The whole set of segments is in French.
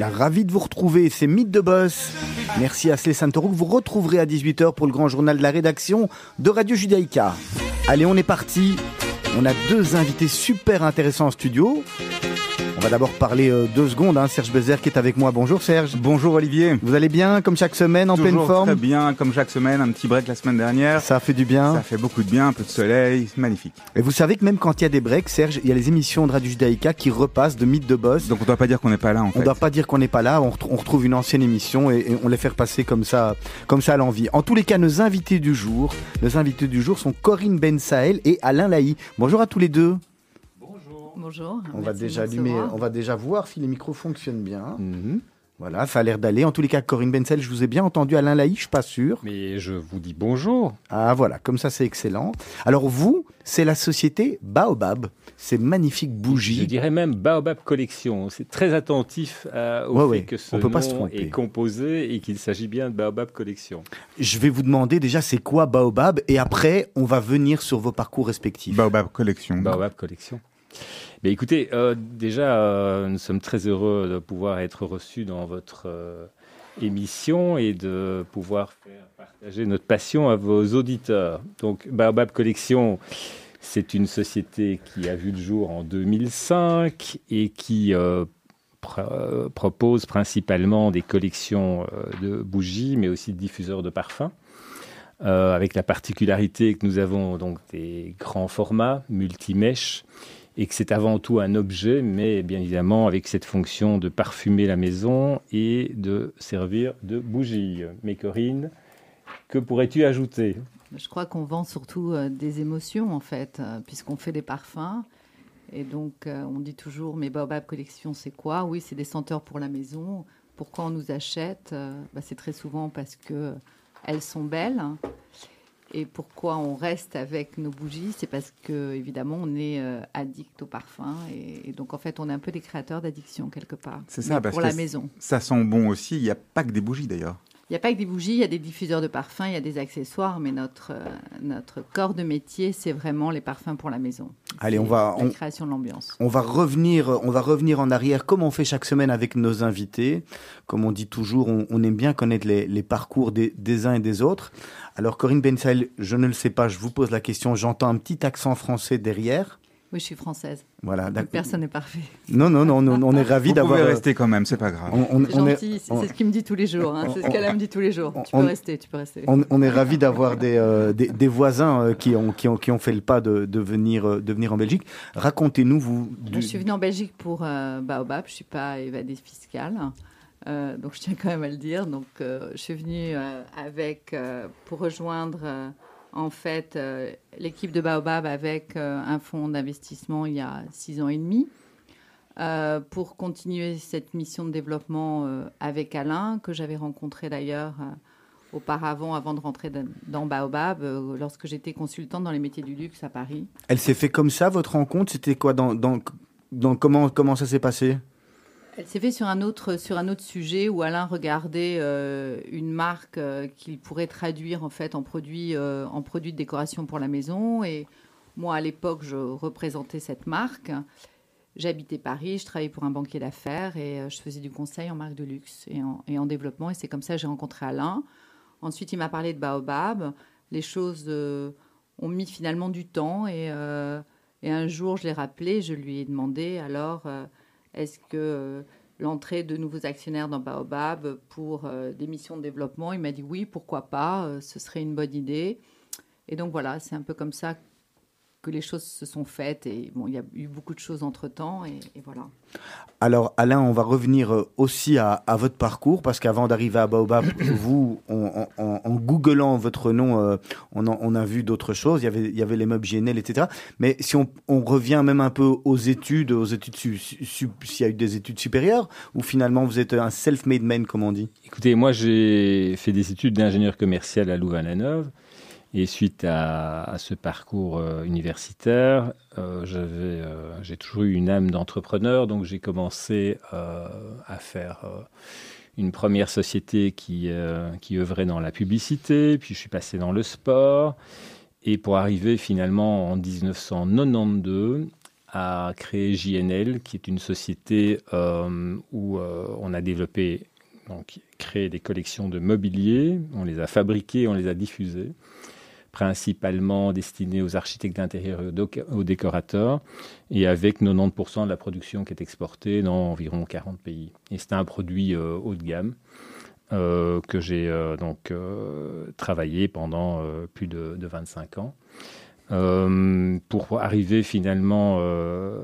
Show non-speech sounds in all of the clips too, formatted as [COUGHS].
Voilà, ravi de vous retrouver, c'est Mythe de Boss. Merci à Clé Santoro que vous retrouverez à 18h pour le grand journal de la rédaction de Radio Judaïka. Allez, on est parti. On a deux invités super intéressants en studio. On va d'abord parler euh, deux secondes. Hein. Serge Bézère qui est avec moi. Bonjour Serge. Bonjour Olivier. Vous allez bien comme chaque semaine en Toujours pleine forme Très bien, comme chaque semaine. Un petit break la semaine dernière. Ça fait du bien. Ça fait beaucoup de bien, un peu de soleil, magnifique. Et vous savez que même quand il y a des breaks, Serge, il y a les émissions de Radio Judaïka qui repassent de Mythe de Boss. Donc on doit pas dire qu'on n'est pas là en On fait. ne doit pas dire qu'on n'est pas là, on, retr- on retrouve une ancienne émission et, et on les fait repasser comme ça, comme ça à l'envie. En tous les cas, nos invités du jour, nos invités du jour sont Corinne Ben Sahel et Alain Laï. Bonjour à tous les deux. Bonjour. On va déjà me allumer, on va déjà voir si les micros fonctionnent bien. Mhm. Voilà, ça a l'air d'aller. En tous les cas, Corinne Ben Sahel, je vous ai bien entendu. Alain Laï, je suis pas sûr. Mais je vous dis bonjour. Ah voilà, comme ça c'est excellent. Alors vous, c'est la société Baobab, ces magnifiques Je bougies. dirais même Baobab Collection. C'est très attentif euh, au Ouais, fait ouais, que ce on peut pas se nom tromper. est composé et qu'il s'agit bien de Baobab Collection. Je vais vous demander déjà c'est quoi Baobab? Et après on va venir sur vos parcours respectifs. Baobab Collection. Baobab Collection. Écoutez, euh, déjà, euh, nous sommes très heureux de pouvoir être reçus dans votre euh, émission et de pouvoir partager notre passion à vos auditeurs. Donc, Baobab Collection, c'est une société qui a vu le jour en 2005 et qui pr- propose principalement des collections de bougies, mais aussi de diffuseurs de parfums. Avec la particularité que nous avons donc des grands formats, multimèches, et que c'est avant tout un objet, mais bien évidemment avec cette fonction de parfumer la maison et de servir de bougie. Mais Corinne, que pourrais-tu ajouter? Je crois qu'on vend surtout euh, des émotions, en fait, euh, puisqu'on fait des parfums. Et donc, euh, on dit toujours, mais Baobab Collection, c'est quoi? Oui, c'est des senteurs pour la maison. Pourquoi on nous achète? Bah, C'est très souvent parce que elles sont belles. Et pourquoi on reste avec nos bougies C'est parce que, évidemment, on est euh, addict au parfum. Et, et donc, en fait, on est un peu des créateurs d'addiction, quelque part. C'est ça, parce Pour que la maison. Ça sent bon aussi. Il n'y a pas que des bougies d'ailleurs. Il n'y a pas que des bougies, il y a des diffuseurs de parfums, il y a des accessoires, mais notre, euh, notre corps de métier, c'est vraiment les parfums pour la maison. Allez, on va- La on- création de l'ambiance. On va revenir, on va revenir en arrière, comme on fait chaque semaine avec nos invités. Comme on dit toujours, on, on aime bien connaître les, les parcours des, des uns et des autres. Alors Corinne Bensaïl, je ne le sais pas, je vous pose la question. J'entends un petit accent français derrière. Oui, je suis française. Voilà, Donc, d'accord. Personne n'est parfait. Non, non, non, on, on est ravis Vous d'avoir. pouvez euh, rester quand même, c'est pas grave. on, gentil, c'est ce qu'il me dit tous les jours. hein, C'est ce qu'elle me dit tous les jours. Tu on- peux rester, tu peux rester. on, on est ravis d'avoir des, euh, des, des voisins euh, qui, ont, qui, ont, qui ont fait le pas de, de, venir, euh, de venir en Belgique. Racontez-nous, vous. du- Je suis venue en Belgique pour euh, Baobab, je ne suis pas évadée fiscale. Euh, donc je tiens quand même à le dire. Donc euh, je suis venue euh, avec, euh, pour rejoindre euh, en fait euh, l'équipe de Baobab avec euh, un fonds d'investissement il y a six ans et demi. euh, pour continuer cette mission de développement avec Alain, que j'avais rencontré d'ailleurs auparavant, avant de rentrer dans- Baobab, lorsque j'étais consultante dans les métiers du luxe à Paris. Elle s'est fait comme ça, votre rencontre? C'était quoi? Comment ça s'est passé? Elle s'est fait sur un autre sur un autre sujet où Alain regardait euh, une marque euh, qu'il pourrait traduire en fait en produit euh, en produit de décoration pour la maison et moi à l'époque je représentais cette marque. J'habitais Paris, je travaillais pour un banquier d'affaires et je faisais du conseil en marque de luxe et en, et en développement et c'est comme ça que j'ai rencontré Alain. Ensuite il m'a parlé de Baobab. Les choses ont mis finalement du temps et, et un jour je l'ai rappelé, je lui ai demandé alors est-ce que l'entrée de nouveaux actionnaires dans Baobab pour euh, des missions de développement Il m'a dit oui, pourquoi pas, euh, ce serait une bonne idée. Et donc voilà, c'est un peu comme ça que les choses se sont faites. Et bon, il y a eu beaucoup de choses entre-temps. Et, et voilà. Alors Alain, on va revenir euh, aussi à, à votre parcours parce qu'avant d'arriver à Baobab, [COUGHS] vous, en, en- en googlant votre nom, euh, on, en- on a vu d'autres choses. Il y avait, il y avait les meubles GNL, etc. Mais si on, on revient même un peu aux études, aux études, su- su- su- s'il y a eu des études supérieures, ou finalement vous êtes un self-made man, comme on dit? Écoutez, moi j'ai fait des études d'ingénieur commercial à Louvain-la-Neuve. Et suite à, ce parcours euh, universitaire, euh, j'avais, euh, j'ai toujours eu une âme d'entrepreneur, donc j'ai commencé à faire une première société qui, qui œuvrait dans la publicité, puis je suis passé dans le sport. et pour arriver finalement en 1992 à créer JNL, qui est une société où on a développé, donc créé des collections de mobilier, on les a fabriquées, on les a diffusées, principalement destinées aux architectes d'intérieur et aux décorateurs, et avec 90% de la production qui est exportée dans environ 40 pays. Et c'est un produit euh, haut de gamme. que j'ai donc travaillé pendant plus de, de 25 ans. Euh, pour arriver finalement euh,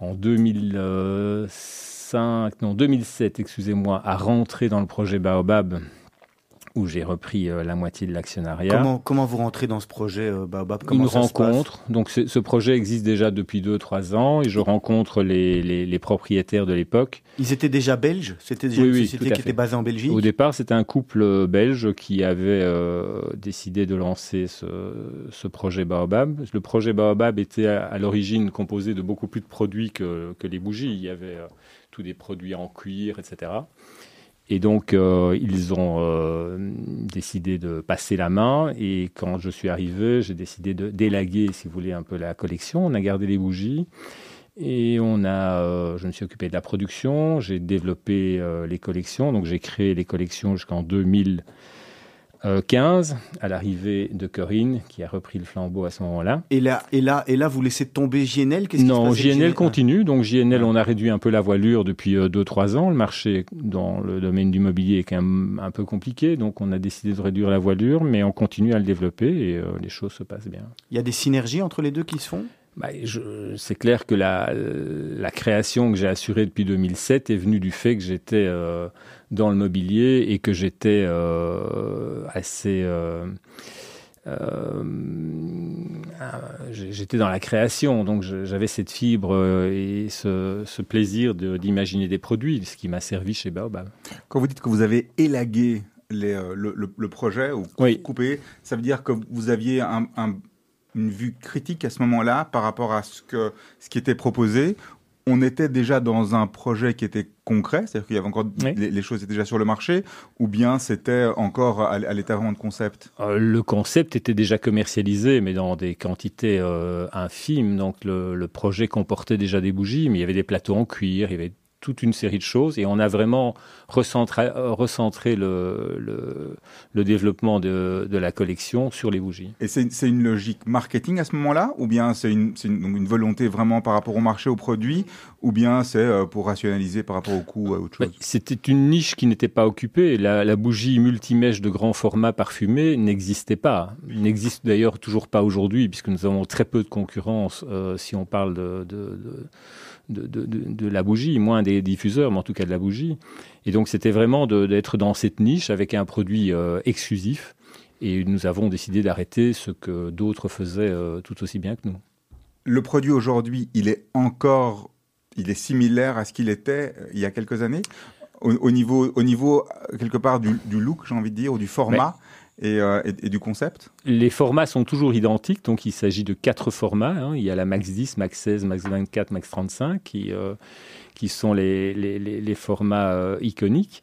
en 2005, non 2007, excusez-moi, à rentrer dans le projet Baobab où j'ai repris euh, la moitié de l'actionnariat. Comment, comment vous rentrez dans ce projet euh, Baobab Une rencontre. Donc ce projet existe déjà depuis 2-3 ans et je rencontre les, les, propriétaires de l'époque. Ils étaient déjà belges? C'était déjà une société qui était basée en Belgique? Au départ, c'était un couple euh, belge qui avait décidé de lancer ce, ce, projet Baobab. Le projet Baobab était à, l'origine composé de beaucoup plus de produits que, que les bougies. Il y avait tous des produits en cuir, etc. Et donc, euh, ils ont euh, décidé de passer la main. Et quand je suis arrivé, j'ai décidé de délaguer, si vous voulez, un peu la collection. On a gardé les bougies. Et on a, euh, je me suis occupé de la production. J'ai développé les collections. Donc, j'ai créé les collections jusqu'en 2000. 15 euh, à l'arrivée de Corinne qui a repris le flambeau à ce moment-là. Et là, et là, et là, vous laissez tomber JNL Non, JNL continue. Donc JNL, on a réduit un peu la voilure depuis 2-3 euh, ans. Le marché dans le domaine du mobilier est quand même un peu compliqué, donc on a décidé de réduire la voilure, mais on continue à le développer et euh, les choses se passent bien. Il y a des synergies entre les deux qui se font? Bah, c'est clair que la, la création que j'ai assurée depuis 2007 est venue du fait que j'étais euh, dans le mobilier et que j'étais euh, assez... Euh, j'étais dans la création, donc j'avais cette fibre et ce, ce plaisir d'imaginer des produits, ce qui m'a servi chez Baobab. Quand vous dites que vous avez élagué les, le, le, projet ou coupé, ça veut dire que vous aviez un, un une vue critique à ce moment-là par rapport à ce, que, ce qui était proposé. On était déjà dans un projet qui était concret, c'est-à-dire qu'il y avait encore les, choses étaient déjà sur le marché, ou bien c'était encore à, l'état vraiment de concept? Euh, Le concept était déjà commercialisé, mais dans des quantités euh, infimes. Donc le, le, projet comportait déjà des bougies, mais il y avait des plateaux en cuir, il y avait toute une série de choses et on a vraiment recentré, recentré le, le, développement de, de, la collection sur les bougies. Et c'est une logique marketing à ce moment-là ou bien c'est une, une, une, volonté vraiment par rapport au marché, au produit ou bien c'est euh, pour rationaliser par rapport au coût ou à autre chose? C'était une niche qui n'était pas occupée. La, la bougie multimèche de grand format parfumé n'existait pas. N'existe d'ailleurs toujours pas aujourd'hui puisque nous avons très peu de concurrence euh, si on parle de, de de, de, la bougie, moins des diffuseurs, mais en tout cas de la bougie. Et donc c'était vraiment d'être dans cette niche avec un produit euh, exclusif. Et nous avons décidé d'arrêter ce que d'autres faisaient euh, tout aussi bien que nous. Le produit aujourd'hui, il est encore, il est similaire à ce qu'il était euh, il y a quelques années? Au, niveau, au niveau quelque part du, look, j'ai envie de dire, ou du format? Euh, et, du concept Les formats sont toujours identiques, donc il s'agit de quatre formats. Hein. Il y a la Max 10, Max 16, Max 24, Max 35, qui, euh, qui sont les, les, formats euh, iconiques.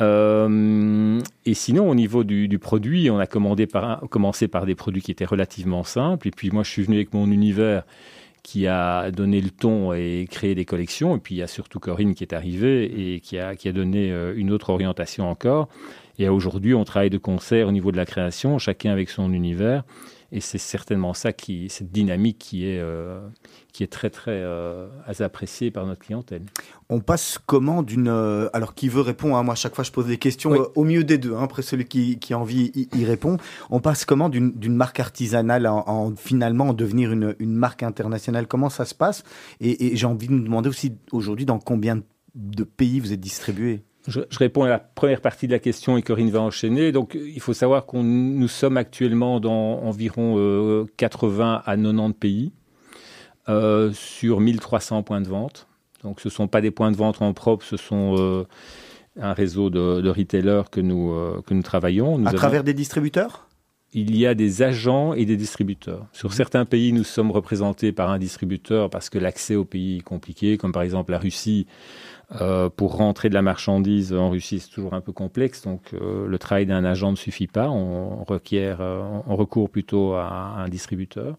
et sinon, au niveau du, du, produit, on a commencé par des produits qui étaient relativement simples. Et puis moi, je suis venu avec mon univers qui a donné le ton et créé des collections. Et puis il y a surtout Corinne qui est arrivée et qui a, qui a donné une autre orientation encore. Et aujourd'hui, on travaille de concert au niveau de la création, chacun avec son univers. Et c'est certainement ça, qui, cette dynamique qui est, euh, qui est très, très euh, appréciée par notre clientèle. On passe comment d'une... Euh, alors, qui veut répondre hein, Moi, à chaque fois, je pose des questions au mieux des deux. Hein, après, celui qui, qui a envie y, répond. On passe comment d'une marque artisanale en, finalement en devenir une, une, marque internationale? Comment ça se passe? Et, et j'ai envie de nous demander aussi aujourd'hui dans combien de pays vous êtes distribué? Je, réponds à la première partie de la question et Corinne va enchaîner. Donc, il faut savoir qu'on nous sommes actuellement dans environ 80 euh, à 90 pays euh, sur 1300 points de vente. Donc, ce ne sont pas des points de vente en propre, ce sont euh, un réseau de, retailers que nous, que nous travaillons. à travers des distributeurs? Il y a des agents et des distributeurs. Sur mhm. certains pays, nous sommes représentés par un distributeur parce que l'accès au pays est compliqué, comme par exemple la Russie. Euh, pour rentrer de la marchandise en Russie, c'est toujours un peu complexe, donc euh, le travail d'un agent ne suffit pas. On requiert, euh, on recourt plutôt à un distributeur.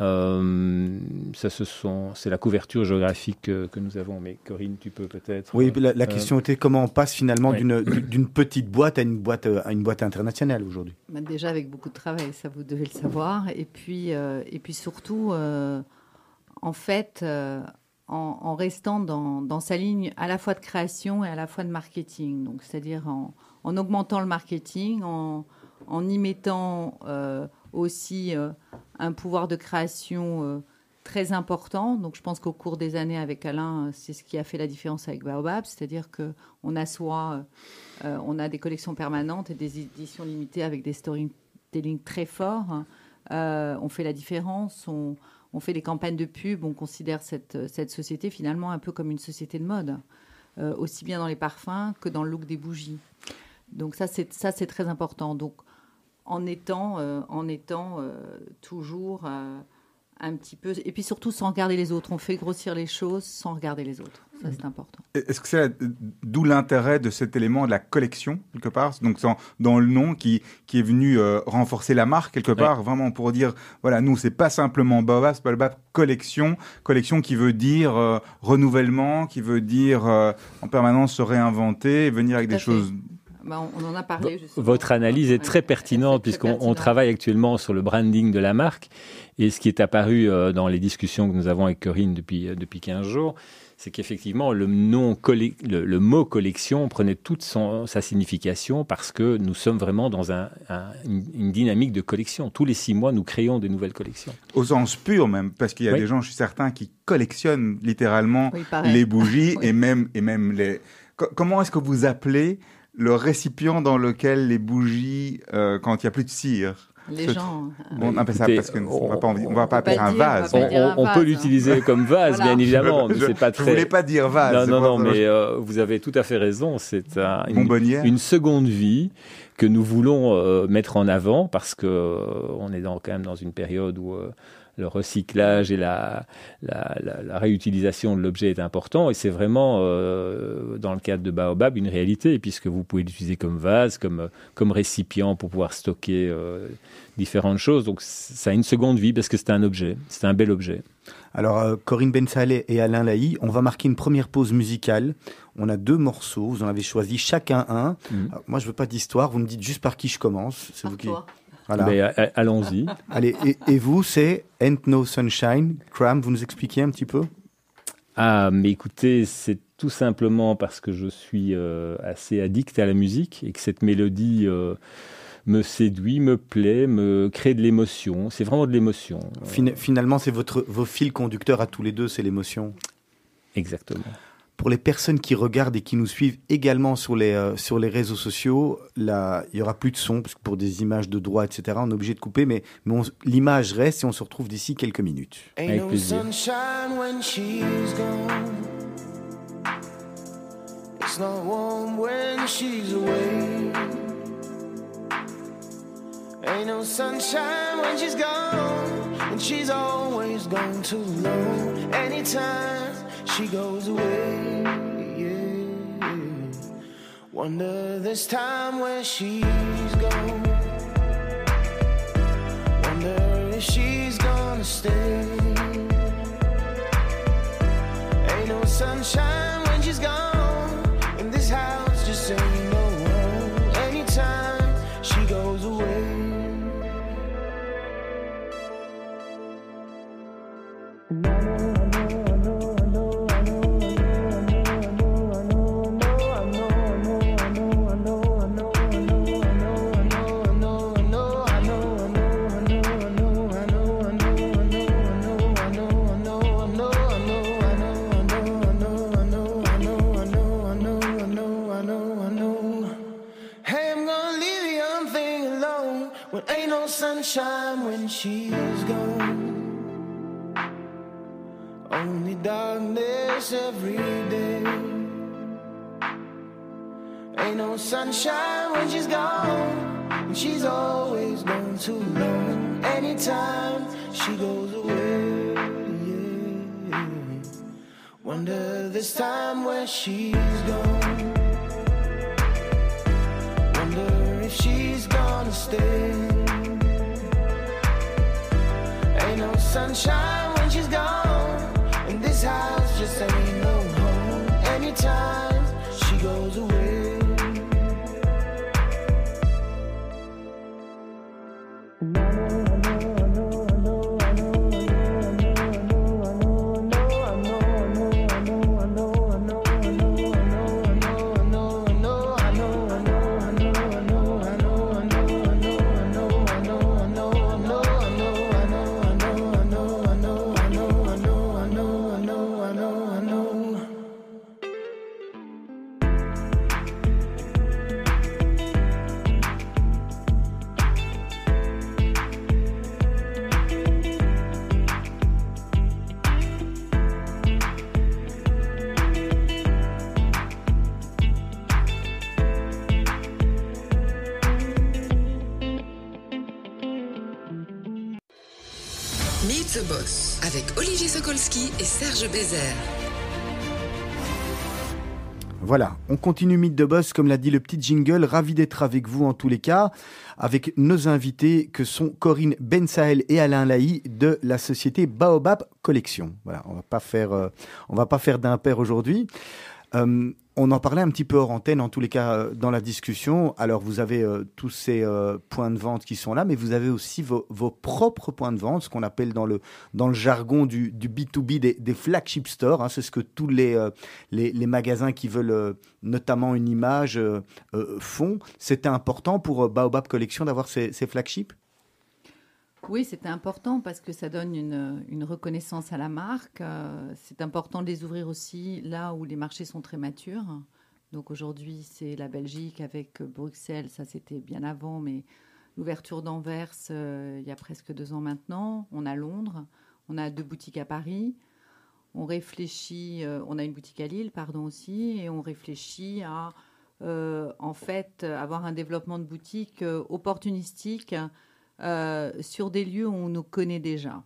Euh, ça, ce sont, c'est la couverture géographique que, nous avons. Mais Corinne, tu peux peut-être. Oui, la, la euh, question était comment on passe finalement d'une petite boîte à une boîte à une boîte internationale aujourd'hui. Bah, déjà avec beaucoup de travail, ça vous devez le savoir. Et puis euh, et puis surtout, en fait, en, restant dans, sa ligne à la fois de création et à la fois de marketing. Donc c'est-à-dire en, en, augmentant le marketing, en, y mettant aussi un pouvoir de création euh, très important. Donc je pense qu'au cours des années avec Alain, euh, c'est ce qui a fait la différence avec Baobab, c'est-à-dire qu'on assoit, euh, on a des collections permanentes et des éditions limitées avec des storytelling très forts. on fait la différence, on, fait des campagnes de pub, on considère cette, cette société finalement un peu comme une société de mode, aussi bien dans les parfums que dans le look des bougies. Donc ça, c'est ça, c'est très important. Donc en étant, euh, en étant euh, toujours euh, un petit peu. Et puis surtout sans regarder les autres. On fait grossir les choses sans regarder les autres. Ça, c'est important. Est-ce que c'est d'où l'intérêt de cet élément de la collection, quelque part? Donc, dans, le nom qui, qui est venu renforcer la marque, quelque part, vraiment pour dire voilà, nous, c'est pas simplement Baobab, c'est Baobab collection. Collection qui veut dire renouvellement, qui veut dire en permanence se réinventer, venir avec des choses bah, on en a parlé. Votre analyse est très pertinente puisqu'on travaille actuellement sur le branding de la marque. Et ce qui est apparu euh, dans les discussions que nous avons avec Corinne depuis, euh, depuis 15 jours, c'est qu'effectivement, le, nom le, mot collection prenait toute sa signification parce que nous sommes vraiment dans une, dynamique de collection. Tous les six mois, nous créons des nouvelles collections. Au sens pur même, parce qu'il y a des gens, je suis certain, qui collectionnent littéralement les bougies [LAUGHS] et, même, et même les... Comment est-ce que vous appelez le récipient dans lequel les bougies, euh, quand il n'y a plus de cire, les gens. on appelle ça parce qu'on ne va pas, on va pas appeler un vase. On, peut l'utiliser hein. [LAUGHS] comme vase, bien évidemment. Je, pas très... voulais pas dire vase. Non, non, non, mais euh, vous avez tout à fait raison. C'est une, une, seconde vie que nous voulons euh, mettre en avant parce que on est dans, quand même dans une période où le recyclage et la, la, réutilisation de l'objet est important. Et c'est vraiment, euh, dans le cadre de Baobab, une réalité, puisque vous pouvez l'utiliser comme vase, comme, comme récipient pour pouvoir stocker euh, différentes choses. Donc ça a une seconde vie parce que c'est un objet, c'est un bel objet. Alors, euh, Corinne Bensalé et Alain Laï, on va marquer une première pause musicale. On a deux morceaux, vous en avez choisi chacun un. Mmh. moi, je veux pas d'histoire, vous me dites juste par qui je commence. C'est vous qui. Euh, allons-y. Allez, et, vous, c'est Ain't No Sunshine. Cram, vous nous expliquez un petit peu? Ah, mais écoutez, c'est tout simplement parce que je suis euh, assez addict à la musique et que cette mélodie euh, me séduit, me plaît, me crée de l'émotion. C'est vraiment de l'émotion. finalement, c'est votre vos fils conducteurs à tous les deux, c'est l'émotion. Exactement pour les personnes qui regardent et qui nous suivent également sur les, euh, sur les réseaux sociaux, là, il y aura plus de son, parce que pour des images de droit, etc., on est obligé de couper, mais, mais l'image reste et on se retrouve d'ici quelques minutes. Avec plaisir. Ain't no sunshine when she's gone, and she's always gone too long. Anytime she goes away. Yeah. Wonder this time where she's gone. Wonder if she's gonna stay. Ain't no sunshine when she's gone, she goes away. Wonder this time where she's gone. Wonder if she's gonna stay. Ain't no sunshine avec Olivier Sokolski et Serge Bézère. Voilà, on continue Mythe de Boss, comme l'a dit le petit jingle. Ravi d'être avec vous en tous les cas, avec nos invités que sont Corinne Bensael et Alain Laï de la société Baobab Collection. Voilà, on va pas faire, euh, va pas faire d'impair aujourd'hui. Euh, on en parlait un petit peu hors antenne, en tous les cas, euh, dans la discussion. Alors, vous avez euh, tous ces euh, points de vente qui sont là, mais vous avez aussi vos, propres points de vente, ce qu'on appelle dans le, jargon du, du B2B des, flagship stores. Hein. C'est ce que tous les, magasins qui veulent notamment une image font. C'était important pour Baobab Collection d'avoir ces, ces flagships? Oui, c'était important parce que ça donne une, reconnaissance à la marque. Euh, c'est important de les ouvrir aussi là où les marchés sont très matures. Donc aujourd'hui, c'est la Belgique avec Bruxelles. Ça, c'était bien avant, mais l'ouverture d'Anvers, euh, il y a presque deux ans maintenant. On a Londres. On a deux boutiques à Paris. On réfléchit, euh, on a une boutique à Lille, pardon aussi, et on réfléchit à en fait avoir un développement de boutique opportunistique euh, sur des lieux où on nous connaît déjà.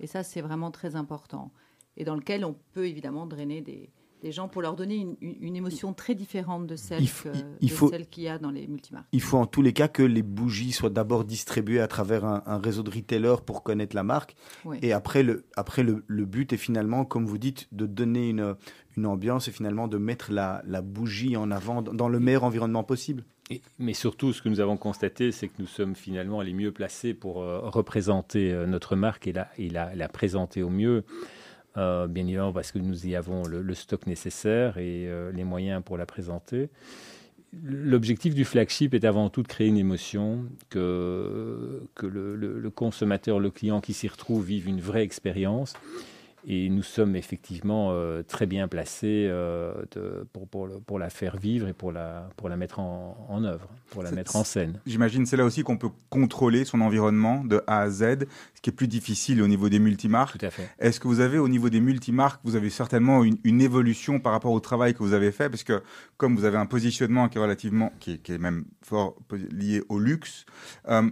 Et ça, c'est vraiment très important. Et dans lequel on peut évidemment drainer des, des gens pour leur donner une, émotion très différente de celle qu'il y a dans les multimarques. Il faut en tous les cas que les bougies soient d'abord distribuées à travers un, un réseau de retailers pour connaître la marque. Oui. Et après, le, après le, le but est finalement, comme vous dites, de donner une, une ambiance et finalement de mettre la, la bougie en avant dans le meilleur environnement possible. Mais surtout, ce que nous avons constaté, c'est que nous sommes finalement les mieux placés pour euh, représenter euh, notre marque et la, la, présenter au mieux. Euh, bien évidemment, parce que nous y avons le, stock nécessaire et les moyens pour la présenter. L'objectif du flagship est avant tout de créer une émotion, que, que le consommateur, le client qui s'y retrouve vive une vraie expérience. Et nous sommes effectivement euh, très bien placés euh, de- pour, pour, le- pour la faire vivre et pour la, pour la mettre en, en œuvre, pour la mettre en scène. J'imagine c'est là aussi qu'on peut contrôler son environnement de A à Z, ce qui est plus difficile au niveau des multimarques. Tout à fait. Est-ce que vous avez au niveau des multimarques, vous avez certainement une, une évolution par rapport au travail que vous avez fait? Parce que comme vous avez un positionnement qui est relativement, qui est, qui est même fort lié au luxe, euh,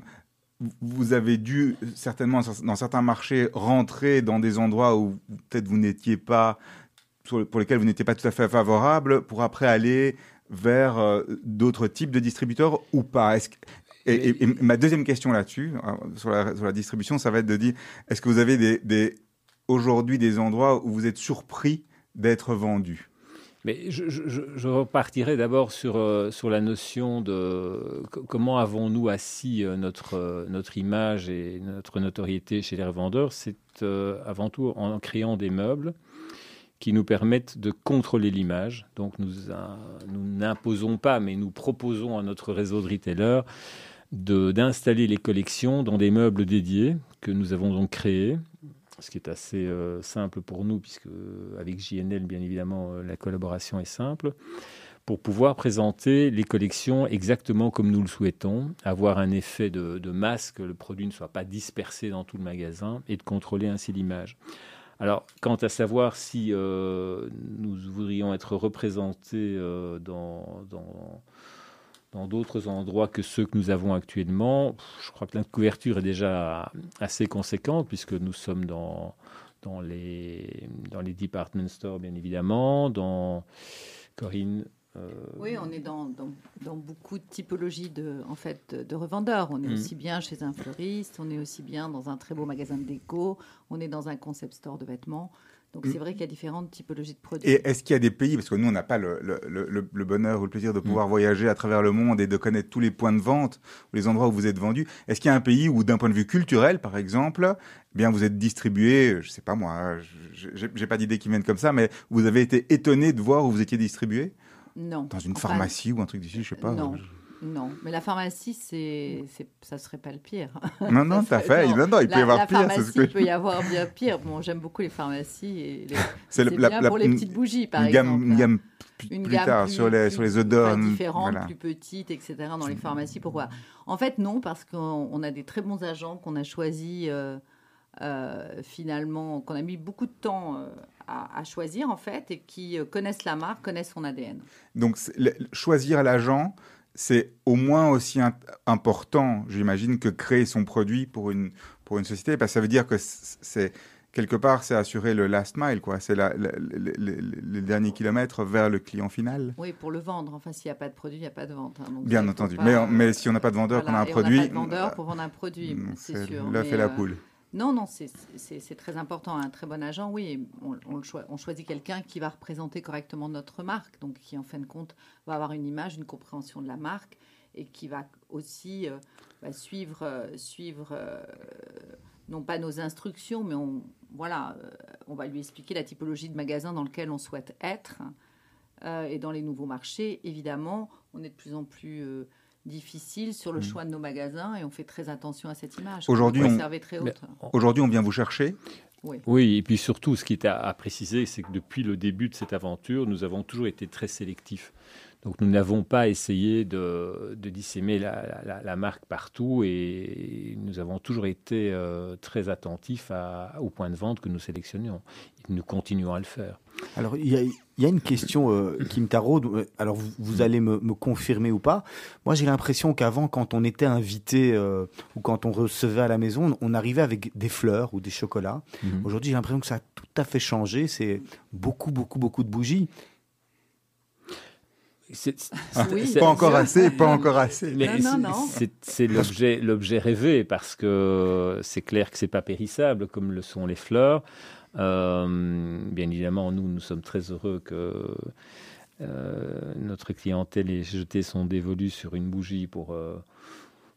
vous avez dû certainement dans certains marchés rentrer dans des endroits où peut-être vous n'étiez pas, pour lesquels vous n'étiez pas tout à fait favorable, pour après aller vers euh, d'autres types de distributeurs ou pas? Et, ma deuxième question là-dessus, euh, sur la, distribution, ça va être de dire, est-ce que vous avez aujourd'hui des endroits où vous êtes surpris d'être vendu? Mais je, repartirai d'abord sur, euh, sur la notion de co- comment avons-nous assis euh, notre, euh, notre image et notre notoriété chez les revendeurs. C'est avant tout en créant des meubles qui nous permettent de contrôler l'image. Donc nous, nous n'imposons pas, mais nous proposons à notre réseau de retailers d'installer les collections dans des meubles dédiés que nous avons donc créés ce qui est assez euh, simple pour nous, puisque euh, avec JNL, bien évidemment, euh, la collaboration est simple, pour pouvoir présenter les collections exactement comme nous le souhaitons, avoir un effet de, de masse, que le produit ne soit pas dispersé dans tout le magasin, et de contrôler ainsi l'image. Alors, quant à savoir si nous voudrions être représentés dans, dans d'autres endroits que ceux que nous avons actuellement. Je crois que la couverture est déjà assez conséquente puisque nous sommes dans, dans, les, dans les department stores, bien évidemment, dans Corinne. Euh, oui, on est dans, dans, beaucoup de typologies de, en fait, de revendeurs. On est mm. aussi bien chez un fleuriste, on est aussi bien dans un très beau magasin de déco, on est dans un concept store de vêtements. Donc c'est mm. vrai qu'il y a différentes typologies de produits. Et est-ce qu'il y a des pays, parce que nous on n'a pas le, le, le, bonheur ou le plaisir de mm. pouvoir voyager à travers le monde et de connaître tous les points de vente, ou les endroits où vous êtes vendu, est-ce qu'il y a un pays où d'un point de vue culturel par exemple, eh bien vous êtes distribué, je sais pas moi, j'ai pas d'idée qui viennent comme ça, mais vous avez été étonné de voir où vous étiez distribué? Non. Dans une pharmacie ou un truc d'ici, je sais pas. Non. Non, mais la pharmacie, c'est, ça serait pas le pire. Non, non, [LAUGHS] tout à fait. Non, non, il peut y avoir pire. La pharmacie, il peut y avoir bien pire. Bon, j'aime beaucoup les pharmacies. Et [LAUGHS] c'est, bien pour les petites bougies, par exemple. une gamme plus, tard sur les, sur les odeurs. Différentes, plus petites, etc. dans les pharmacies. Pourquoi En fait, non, parce qu'on a des très bons agents qu'on a choisis euh, euh, finalement, qu'on a mis beaucoup de temps euh, à, à, choisir, en fait, et qui connaissent la marque, connaissent son ADN. Donc, choisir l'agent c'est au moins aussi important, j'imagine, que créer son produit pour une, pour une société, parce que ça veut dire que c'est quelque part, c'est assurer le last mile, quoi. C'est le, dernier kilomètre vers le client final. Oui, pour le vendre. Enfin, s'il n'y a pas de produit, il n'y a pas de vente. Hein. Bien entendu. mais, mais si on n'a pas de vendeur, qu'on a un produit. On n'a pas de vendeur pour vendre un produit, mm, c'est sûr. Là, fait la euh, poule. Non, non, c'est très important. Un très bon agent, oui, on, choisit quelqu'un qui va représenter correctement notre marque, donc qui en fin de compte va avoir une image, une compréhension de la marque et qui va aussi euh, bah, suivre, euh, suivre euh, non pas nos instructions, mais voilà, on va lui expliquer la typologie de magasin dans lequel on souhaite être. et dans les nouveaux marchés, évidemment, on est de plus en plus difficile sur le mm. choix de nos magasins et on fait très attention à cette image. Aujourd'hui, on, aujourd'hui, on vient vous chercher. Oui. oui. et puis surtout, ce qui est à, préciser, c'est que depuis le début de cette aventure, nous avons toujours été très sélectifs. Donc nous n'avons pas essayé de, de dissémer la, la, marque partout et nous avons toujours été euh, très attentifs à, au point de vente que nous sélectionnions. Nous continuons à le faire. Alors, il y a, une question euh, qui me taraude. Alors, vous, allez me, confirmer ou pas. Moi, j'ai l'impression qu'avant, quand on était invité euh, ou quand on recevait à la maison, on arrivait avec des fleurs ou des chocolats. Mhm. Aujourd'hui, j'ai l'impression que ça a tout à fait changé. C'est beaucoup, beaucoup, beaucoup de bougies. C'est, pas encore assez, pas encore assez. c'est l'objet, l'objet rêvé parce que c'est clair que c'est pas périssable comme le sont les fleurs. Euh, bien évidemment, nous, nous sommes très heureux que euh, notre clientèle ait jeté son dévolu sur une bougie pour euh,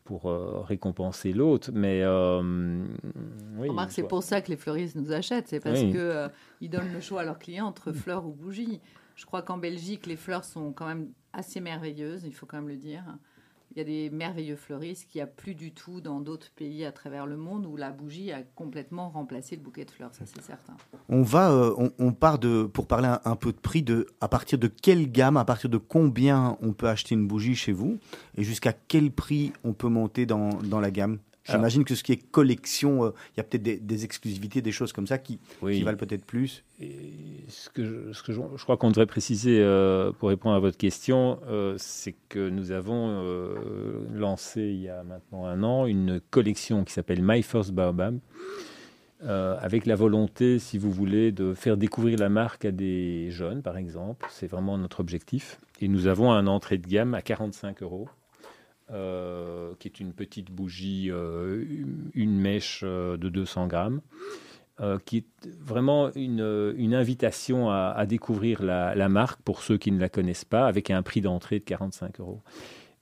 pour récompenser l'autre. Mais oui, remarque, c'est pour ça que les fleuristes nous achètent, c'est parce que ils donnent le choix à leurs clients entre fleurs ou bougies. Je crois qu'en Belgique, les fleurs sont quand même assez merveilleuses, il faut quand même le dire. Il y a des merveilleux fleuristes qu'il n'y a plus du tout dans d'autres pays à travers le monde où la bougie a complètement remplacé le bouquet de fleurs, ça c'est certain. On va, euh, on, part de, pour parler un, peu de prix, de à partir de quelle gamme, à partir de combien on peut acheter une bougie chez vous et jusqu'à quel prix on peut monter dans, dans la gamme? J'imagine que ce qui est collection, euh, il y a peut-être des, exclusivités, des choses comme ça qui, qui valent peut-être plus. ce que je, ce que je, crois qu'on devrait préciser euh, pour répondre à votre question, euh, c'est que nous avons lancé il y a maintenant un an une collection qui s'appelle My First Baobab. avec la volonté, si vous voulez, de faire découvrir la marque à des jeunes, par exemple. C'est vraiment notre objectif. Et nous avons un entrée de gamme à 45 euros euh, qui est une petite bougie, euh, une mèche euh, de 200 grammes, qui est vraiment une, une invitation à, découvrir la, la, marque pour ceux qui ne la connaissent pas, avec un prix d'entrée de 45 euros.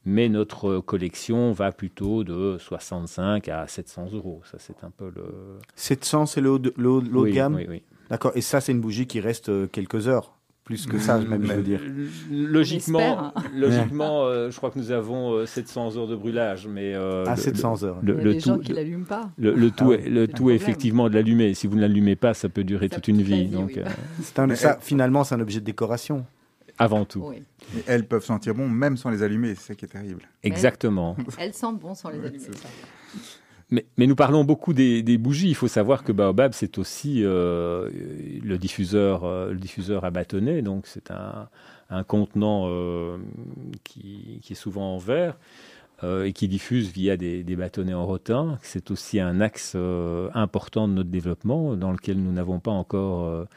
Mais notre collection va plutôt de 65 à 700 euros. Ça, c'est un peu le. 700, c'est le haut de, le gamme? Oui, oui. D'accord. Et ça, c'est une bougie qui reste quelques heures plus que ça, même, je dire. Logiquement, [LAUGHS] logiquement euh, je crois que nous avons 700 euh, heures de brûlage. Mais, euh, ah, 700 heures. Le, Il y a des tout, gens qui ne l'allument pas. Le, tout, ah, est, le tout est effectivement de l'allumer. Si vous ne l'allumez pas, ça peut durer toute une vie. donc, ça, finalement, c'est un objet de décoration. Avant tout. elles peuvent sentir bon même sans les allumer, c'est ça qui est terrible. Exactement. Elles sentent bon sans les allumer. Mais, nous parlons beaucoup des, bougies. Il faut savoir que Baobab, c'est aussi euh, le, diffuseur, euh, le diffuseur à bâtonnet. Donc, c'est un, contenant euh, qui, est souvent en verre et qui diffuse via des, bâtonnets en rotin. C'est aussi un axe important de notre développement dans lequel nous n'avons pas encore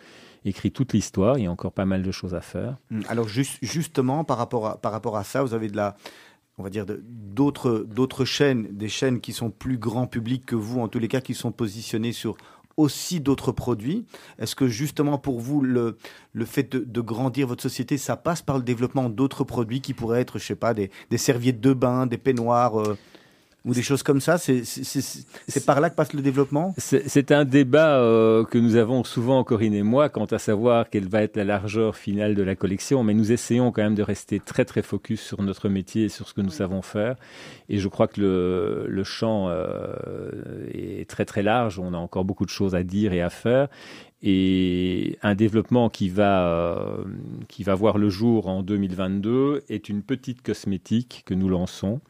écrit toute l'histoire. Il y a encore pas mal de choses à faire. Alors, juste, justement, par rapport à ça, vous avez de la on va dire, d'autres, d'autres chaînes, des chaînes qui sont plus grand public que vous, en tous les cas, qui sont positionnées sur aussi d'autres produits. Est-ce que justement pour vous, le, le fait de, grandir votre société, ça passe par le développement d'autres produits qui pourraient être, je sais pas, des, serviettes de bain, des peignoirs euh, ou des choses comme ça C'est par là que passe le développement? C'est un débat euh, que nous avons souvent, Corinne et moi, quant à savoir quelle va être la largeur finale de la collection, mais nous essayons quand même de rester très très focus sur notre métier et sur ce que nous savons faire. Et je crois que le, le champ euh, est très très large, on a encore beaucoup de choses à dire et à faire. Et un développement qui va, euh, qui va voir le jour en 2022 est une petite cosmétique que nous lançons.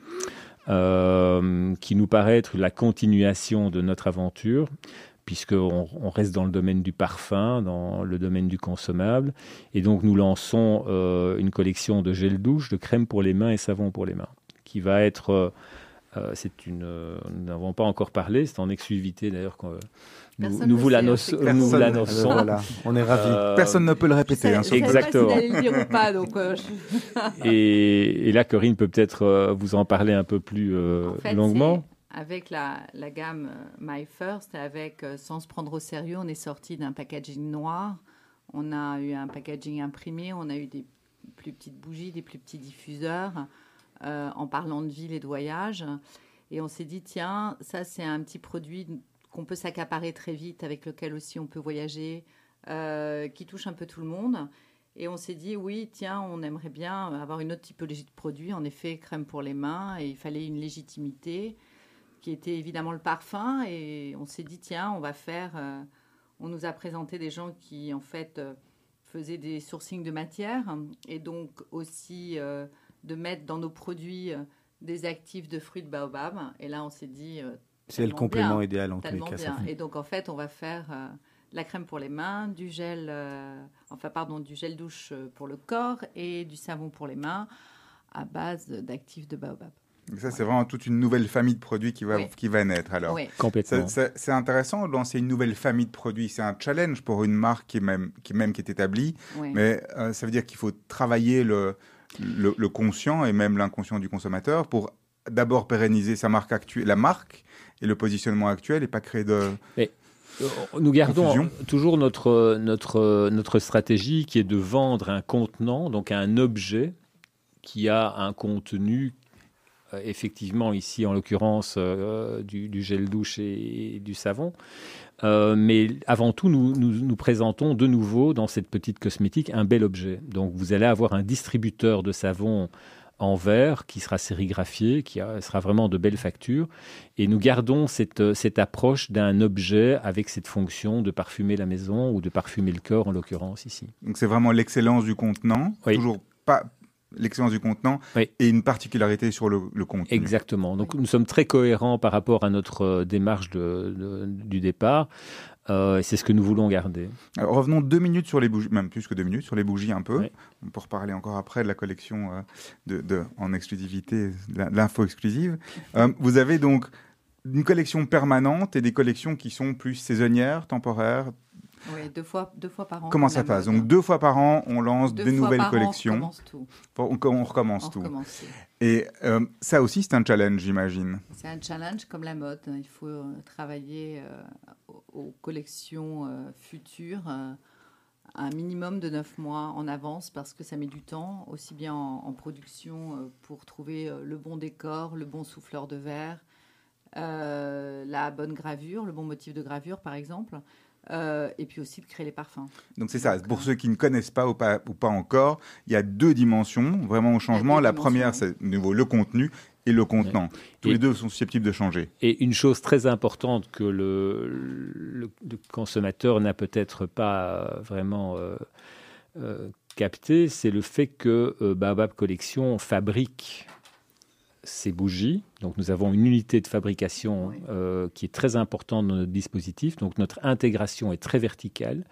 Euh, qui nous paraît être la continuation de notre aventure puisqu'on on reste dans le domaine du parfum, dans le domaine du consommable. Et donc nous lançons euh, une collection de gel douche, de crème pour les mains et savon pour les mains, qui va être... Euh, c'est une, nous n'avons pas encore parlé, c'est en exclusivité d'ailleurs nous, vous l'annonçons. On est ravis. Euh, Personne ne peut le répéter. Hein, exactement. Pas si le dire ou pas, donc, euh, [LAUGHS] et, et, là, Corinne peut peut-être euh, vous en parler un peu plus longuement. Avec la, la, gamme My First, avec sans se prendre au sérieux, on est sorti d'un packaging noir. On a eu un packaging imprimé, on a eu des plus petites bougies, des plus petits diffuseurs, en parlant de ville et de voyage. Et on s'est dit, tiens, ça c'est un petit produit qu'on peut s'accaparer très vite, avec lequel aussi on peut voyager, euh, qui touche un peu tout le monde. Et on s'est dit, oui, tiens, on aimerait bien avoir une autre typologie de produit, en effet, crème pour les mains, et il fallait une légitimité qui était évidemment le parfum. Et on s'est dit, tiens, on va faire. Euh, on nous a présenté des gens qui, en fait, euh, faisaient des sourcings de matière, et donc aussi de mettre dans nos produits des actifs de fruits de baobab. Et là, on s'est dit, c'est le complément idéal en tous les cas. Et donc en fait, on va faire euh, la crème pour les mains, du gel, euh, enfin pardon, du gel douche euh, pour le corps et du savon pour les mains à base d'actifs de baobab. ça, c'est vraiment toute une nouvelle famille de produits qui va, qui va naître. Alors, oui. complètement. C'est intéressant de lancer une nouvelle famille de produits. C'est un challenge pour une marque qui, est même, qui, même, qui est établie. Mais ça veut dire qu'il faut travailler le, le, le conscient et même l'inconscient du consommateur pour d'abord pérenniser sa marque actuelle, la marque, et le positionnement actuel et pas créer de... Mais euh, nous gardons toujours notre, notre, notre stratégie qui est de vendre un contenant, donc un objet qui a un contenu euh, effectivement ici en l'occurrence euh, du, gel douche et, du savon. mais avant tout, nous, nous, nous, présentons de nouveau dans cette petite cosmétique un bel objet. Donc vous allez avoir un distributeur de savon en verre qui sera sérigraphié, qui sera vraiment de belles factures. Et nous gardons cette, cette approche d'un objet avec cette fonction de parfumer la maison ou de parfumer le corps en l'occurrence ici. Donc c'est vraiment l'excellence du contenant, toujours pas l'excellence du contenant et une particularité sur le, le contenu. Exactement. Donc nous sommes très cohérents par rapport à notre euh, démarche de, du départ. Euh, c'est ce que nous voulons garder. revenons deux minutes sur les bougies, même plus que deux minutes, sur les bougies un peu. On peut reparler encore après de la collection euh, de, de, en exclusivité, l'info exclusive. Euh, vous avez donc une collection permanente et des collections qui sont plus saisonnières, temporaires, oui, deux fois, deux fois par an. Comment ça passe Donc deux fois par an, on lance des nouvelles collections. on recommence tout. On, recommence tout. Et euh, ça aussi, c'est un challenge, j'imagine. C'est un challenge comme la mode. Il faut euh, travailler euh, aux collections futures un minimum de neuf mois en avance parce que ça met du temps, aussi bien en, production pour trouver le bon décor, le bon souffleur de verre, la bonne gravure, le bon motif de gravure par exemple. Euh, et puis aussi de créer les parfums. Donc c'est ça, pour ceux qui ne connaissent pas ou, pas ou pas encore, il y a deux dimensions vraiment au changement. La première, c'est niveau le contenu et le contenant. Tous les deux sont susceptibles de changer. Et une chose très importante que le, le, consommateur n'a peut-être pas vraiment euh, euh, capté, c'est le fait que Baobab Collection fabrique ces bougies. Donc nous avons une unité de fabrication euh, qui est très importante dans notre dispositif. Donc notre intégration est très verticale.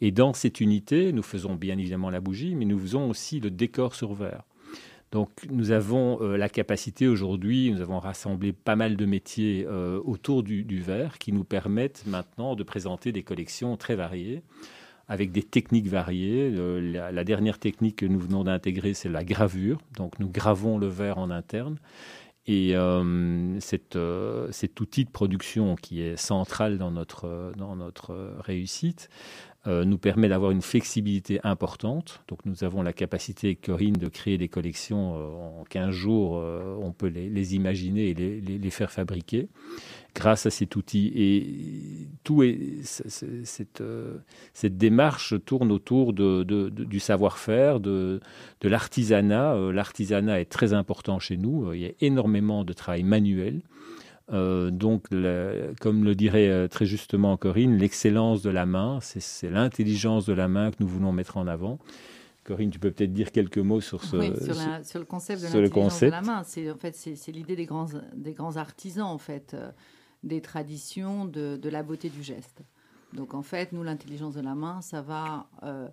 Et dans cette unité, nous faisons bien évidemment la bougie, mais nous faisons aussi le décor sur verre. Donc nous avons euh, la capacité aujourd'hui, nous avons rassemblé pas mal de métiers euh, autour du, du, verre qui nous permettent maintenant de présenter des collections très variées avec des techniques variées. la, dernière technique que nous venons d'intégrer, c'est la gravure. Donc nous gravons le verre en interne. Et euh, euh, cet outil de production qui est central dans notre, dans notre réussite euh, nous permet d'avoir une flexibilité importante. Donc nous avons la capacité, Corinne, de créer des collections en 15 jours. on peut les, imaginer et les, les, faire fabriquer grâce à cet outil. Et tout cette, euh, cette, démarche tourne autour de, du savoir-faire, de, de l'artisanat. Euh, l'artisanat est très important chez nous. Il y a énormément de travail manuel. Euh, donc, comme le dirait très justement Corinne, l'excellence de la main, c'est l'intelligence de la main que nous voulons mettre en avant. Corinne, tu peux peut-être dire quelques mots sur ce oui, sur, le concept de l'intelligence de la main. C'est en fait c'est l'idée des grands des grands artisans en fait des traditions de, la beauté du geste. Donc en fait, nous, l'intelligence de la main, ça va euh,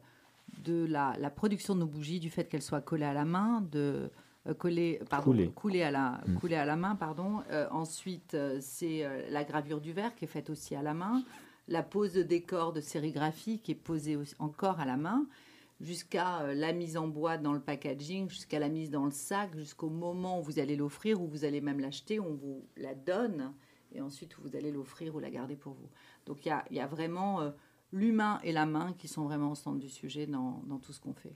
de la, production de nos bougies, du fait qu'elles soient collées à la main, de euh, coller, pardon, couler. à la, mm. couler à la main, pardon. Euh, ensuite, c'est la gravure du verre qui est faite aussi à la main, la pose de décor de sérigraphie qui est posée encore à la main, jusqu'à la mise en boîte dans le packaging, jusqu'à la mise dans le sac, jusqu'au moment où vous allez l'offrir, où vous allez même l'acheter, on vous la donne et ensuite vous allez l'offrir ou la garder pour vous. Donc il y a, vraiment euh, l'humain et la main qui sont vraiment au centre du sujet dans, tout ce qu'on fait.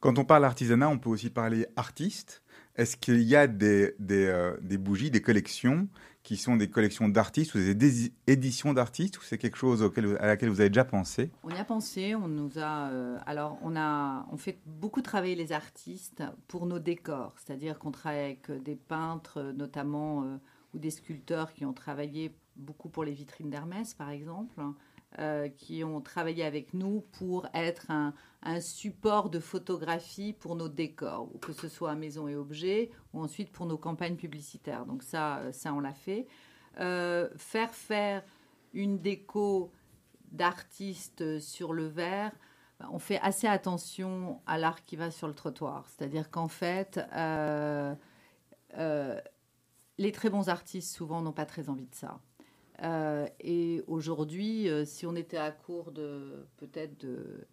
Quand on parle artisanat, on peut aussi parler artiste. Est-ce qu'il y a euh, des, bougies, des collections qui sont des collections d'artistes ou des éditions d'artistes ou c'est quelque chose à laquelle vous avez déjà pensé? On y a pensé. On nous a euh, alors on a on fait beaucoup travailler les artistes pour nos décors, c'est-à-dire qu'on travaille avec des peintres notamment des sculpteurs qui ont travaillé beaucoup pour les vitrines d'Hermès, par exemple, euh, qui ont travaillé avec nous pour être un, support de photographie pour nos décors, que ce soit à maison et objets, ou ensuite pour nos campagnes publicitaires. Donc ça, ça on l'a fait. Euh, faire faire une déco d'artistes sur le verre, on fait assez attention à l'art qui va sur le trottoir. C'est-à-dire qu'en fait, euh, les très bons artistes, souvent, n'ont pas très envie de ça. Euh, et aujourd'hui, euh, si on était à court de peut-être de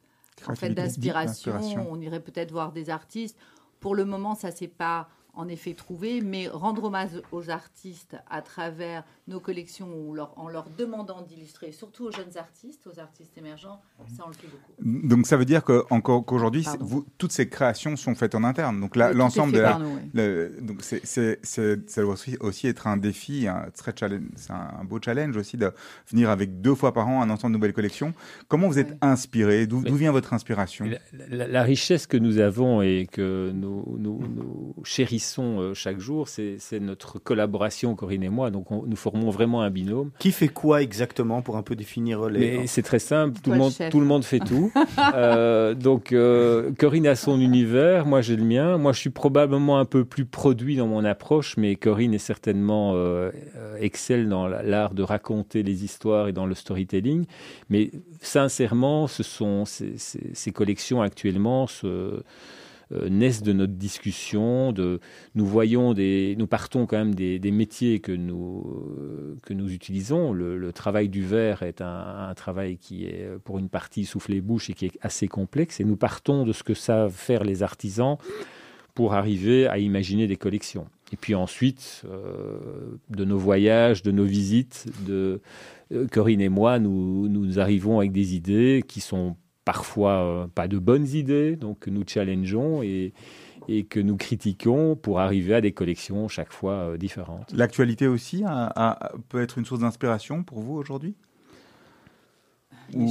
en fait d'inspiration, on irait peut-être voir des artistes. Pour le moment, ça s'est pas en effet trouvé, mais rendre hommage aux artistes à travers nos collections ou en leur demandant d'illustrer, surtout aux jeunes artistes, aux artistes émergents, ça on le fait beaucoup. Donc ça veut dire qu'aujourd'hui, toutes ces créations sont faites en interne. Donc l'ensemble de la, donc ça doit aussi, aussi, être un défi, un très challenge, c'est un, beau challenge aussi de venir avec deux fois par an un ensemble de nouvelles collections. Comment vous êtes inspiré? D'où vient votre inspiration? la, richesse que nous avons et que nous, nous, nous chérissons euh, chaque jour, c'est notre collaboration, Corinne et moi. Donc nous formons vraiment un binôme. Qui fait quoi exactement pour un peu définir les. c'est très simple, tout le, monde, tout le monde fait tout. [LAUGHS] Euh, donc euh, Corinne a son univers, moi j'ai le mien. Moi je suis probablement un peu plus produit dans mon approche, mais Corinne est certainement euh, excelle dans l'art de raconter les histoires et dans le storytelling. Mais sincèrement, ce sont ces, ces collections actuellement. Ce, euh, naissent de notre discussion. De, nous voyons nous partons quand même des, métiers que nous euh, utilisons. Le, travail du verre est un, travail qui est pour une partie soufflé bouche et qui est assez complexe. Et nous partons de ce que savent faire les artisans pour arriver à imaginer des collections. Et puis ensuite, euh, de nos voyages, de nos visites, de Corinne et moi, nous, nous arrivons avec des idées qui sont parfois euh, pas de bonnes idées, donc que nous challengeons et, et que nous critiquons pour arriver à des collections chaque fois euh, différentes. L'actualité aussi peut être une source d'inspiration pour vous aujourd'hui? Une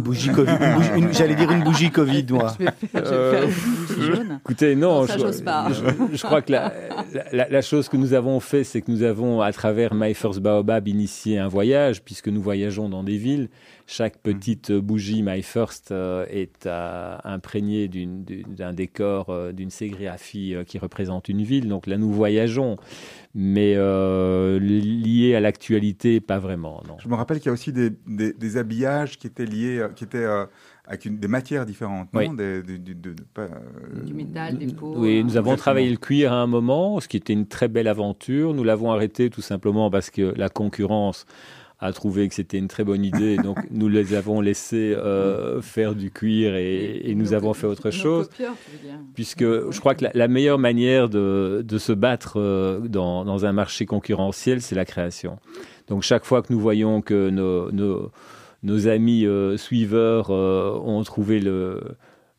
bougie Covid. une bougie- une- J'allais dire une bougie Covid, moi. [LAUGHS] Je vais faire, je vais faire une bougie jaune. Écoutez, non, Non, ça, je, j'ose pas. je- je crois que la, la- la- la chose que nous avons fait, c'est que nous avons, à travers My First Baobab, initié un voyage, puisque nous voyageons dans des villes. Chaque petite bougie My First euh, est euh, imprégnée d'un décor, euh, d'une sérigraphie euh, qui représente une ville. Donc là, nous voyageons, mais euh, lié à l'actualité, pas vraiment. Non. Je me rappelle qu'il y a aussi des, des, des habillages qui étaient liés, euh, qui étaient euh, avec une- des matières différentes, non Oui. Des- des- des- de- de- pas, euh, Du métal, des peaux. Oui, euh, nous avons Exactement. travaillé le cuir à un moment, ce qui était une très belle aventure. Nous l'avons arrêté tout simplement parce que la concurrence a trouvé que c'était une très bonne idée. Donc nous les avons laissés euh, faire du cuir et, et nous avons fait autre chose. Puisque je crois que la, la meilleure manière de, de se battre euh, dans, dans un marché concurrentiel, c'est la création. Donc chaque fois que nous voyons que nos, nos, nos amis euh, suiveurs euh, ont trouvé le,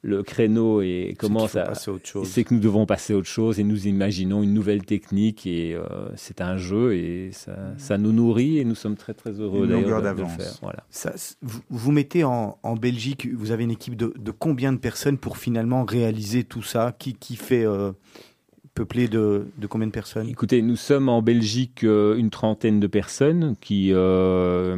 le créneau et faut à, passer à autre chose. c'est que nous devons passer à autre chose et nous imaginons une nouvelle technique et euh, c'est un jeu et ça, ça nous nourrit et nous sommes très très heureux Une longueur d'ailleurs de, de le faire. Voilà. Ça, vous, vous mettez en, en Belgique, vous avez une équipe de, de combien de personnes pour finalement réaliser tout ça? Qui, qui fait euh, peuplé de, de combien de personnes? Écoutez, nous sommes en Belgique euh, une trentaine de personnes qui, euh,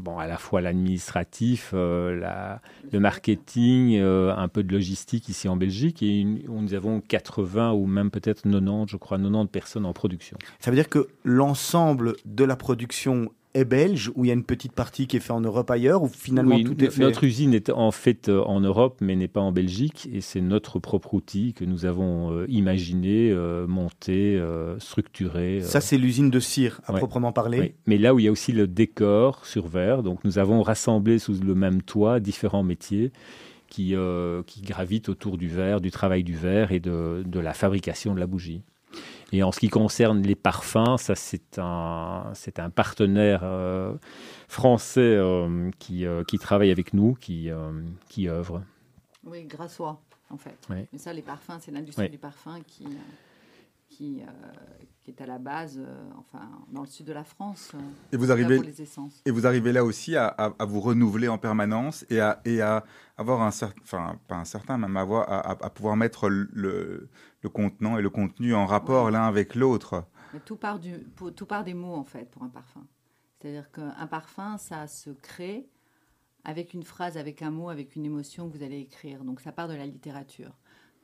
bon, à la fois l'administratif, euh, la- le marketing, un peu de logistique ici en Belgique et une- nous avons 80 ou même peut-être 90, je crois, 90 personnes en production. Ça veut dire que l'ensemble de la production est belge ou il y a une petite partie qui est faite en Europe ailleurs ou finalement Oui, tout est fait Notre usine est en fait euh, en Europe, mais n'est pas en Belgique, et c'est notre propre outil que nous avons euh, imaginé, euh, monté, euh, structuré. Ça, c'est l'usine de cire à Ouais. proprement parler. Mais là où il y a aussi le décor sur verre, donc nous avons rassemblé sous le même toit différents métiers qui, qui gravitent autour du verre, du travail du verre et de, de la fabrication de la bougie. Et en ce qui concerne les parfums, ça c'est un, c'est un partenaire euh, français euh, qui, euh, qui travaille avec nous, qui, qui œuvre. Oui, grassois, en fait. Oui. Mais ça, les parfums, c'est l'industrie Oui. du parfum qui, qui, qui est à la base, euh, enfin, dans le sud de la France. euh, Et vous arrivez, pour les essences. et vous arrivez là aussi à, à- à vous renouveler en permanence et à, et à avoir un certain, enfin pas un certain, même avoir, à, pouvoir mettre le, le contenant et le contenu en rapport l'un avec l'autre. Tout part, du, pour- tout part des mots, en fait, pour un parfum. C'est-à-dire qu'un parfum, ça se crée avec une phrase, avec un mot, avec une émotion que vous allez écrire. Donc, ça part de la littérature.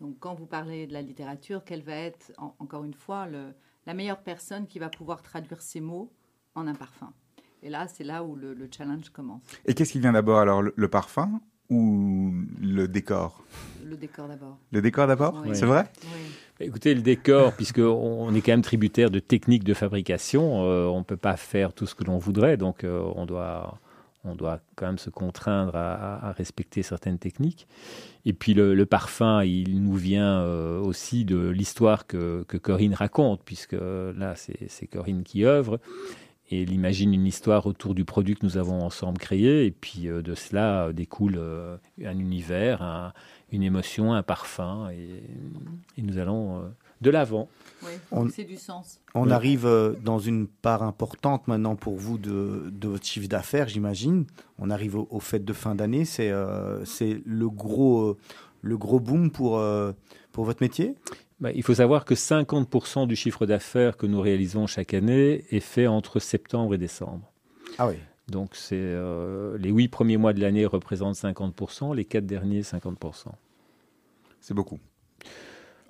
Donc, quand vous parlez de la littérature, quelle va être, en- encore une fois, le- la meilleure personne qui va pouvoir traduire ces mots en un parfum Et là, c'est là où le, le challenge commence. Et qu'est-ce qui vient d'abord? Alors, le, le parfum ou le décor? Le décor d'abord. Le décor d'abord, Oui. c'est vrai? Oui. Écoutez, le décor, puisque on est quand même tributaire de techniques de fabrication, euh, on ne peut pas faire tout ce que l'on voudrait, donc euh, on, doit, on doit quand même se contraindre à, respecter certaines techniques. Et puis le, parfum, il nous vient euh, aussi de l'histoire que, que Corinne raconte, puisque là, c'est Corinne qui œuvre. Et elle imagine une histoire autour du produit que nous avons ensemble créé, et puis euh, de cela euh, découle un univers, un- une émotion, un parfum, et, nous allons de l'avant. Oui, On- c'est du sens. On arrive euh, dans une part importante maintenant pour vous de, de votre chiffre d'affaires, j'imagine. On arrive au, fêtes de fin d'année. C'est euh, c'est le gros, euh, le gros boom pour, euh, pour votre métier? Bah, il faut savoir que 50% du chiffre d'affaires que nous réalisons chaque année est fait entre septembre et décembre. Ah oui. Donc c'est euh, les huit premiers mois de l'année représentent 50%, les quatre derniers 50%. C'est beaucoup.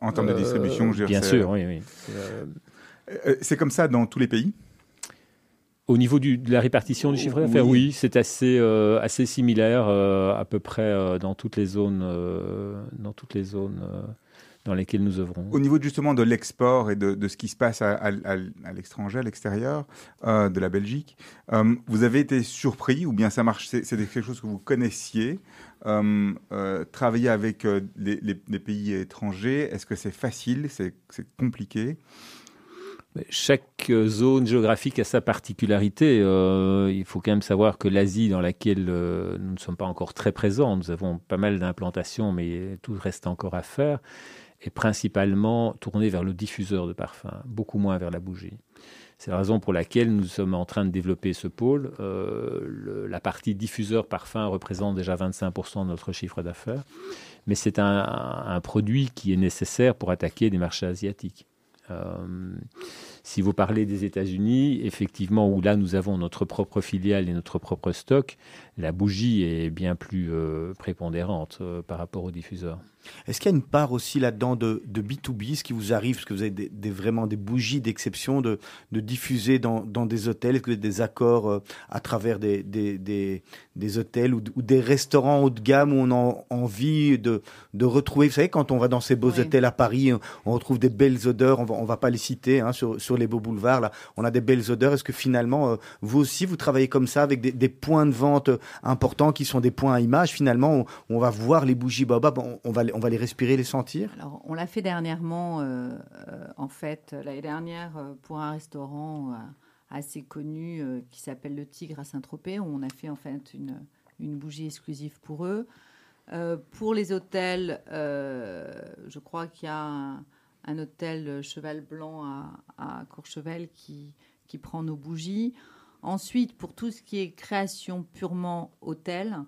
En termes de Euh, distribution, je Bien sûr, oui. oui. Euh, Euh, C'est comme ça dans tous les pays? Au niveau du- de la répartition du chiffre d'affaires, Oui. oui, c'est assez, euh, assez similaire euh, à peu près euh, dans toutes les zones, euh, dans, toutes les zones euh, dans lesquelles nous œuvrons. Au niveau justement de l'export et de, ce qui se passe à, à- l'étranger, à l'extérieur euh, de la Belgique, euh, vous avez été surpris ou bien ça marche C'est quelque chose que vous connaissiez euh, Travailler avec les, les- pays étrangers, est-ce que c'est facile C'est compliqué? Chaque zone géographique a sa particularité. Euh, il faut quand même savoir que l'Asie, dans laquelle euh, nous ne sommes pas encore très présents, nous avons pas mal d'implantations, mais tout reste encore à faire, est principalement tournée vers le diffuseur de parfum, beaucoup moins vers la bougie. C'est la raison pour laquelle nous sommes en train de développer ce pôle. Euh, la partie diffuseur parfum représente déjà 25% de notre chiffre d'affaires, mais c'est un, produit qui est nécessaire pour attaquer des marchés asiatiques. Euh, si vous parlez des États-Unis, effectivement, où là nous avons notre propre filiale et notre propre stock, la bougie est bien plus euh, prépondérante euh, par rapport aux diffuseurs. Est-ce qu'il y a une part aussi là-dedans de, de, B2B, ce qui vous arrive, parce que vous avez des, vraiment des bougies d'exception de, de, diffuser dans, dans, des hôtels, est-ce que vous avez des accords euh, à travers des, des, des hôtels ou, des restaurants haut de gamme où on a envie de, de retrouver, vous savez, quand on va dans ces beaux hôtels à Paris, on retrouve des belles odeurs, on va, on va pas les citer hein, sur, sur les beaux boulevards, là, on a des belles odeurs. Est-ce que finalement, vous aussi, vous travaillez comme ça avec des, points de vente importants qui sont des points à image. Finalement, on, va voir les bougies Baobab, on, va, on va les respirer, les sentir? Alors, on l'a fait dernièrement, euh, euh, en fait, l'année dernière, euh, pour un restaurant assez connu qui s'appelle Le Tigre à Saint-Tropez, où on a fait en fait une, une bougie exclusive pour eux. pour les hôtels, je crois qu'il y a hôtel Cheval Blanc à, Courchevel qui, qui prend nos bougies. Ensuite, pour tout ce qui est création purement hôtel,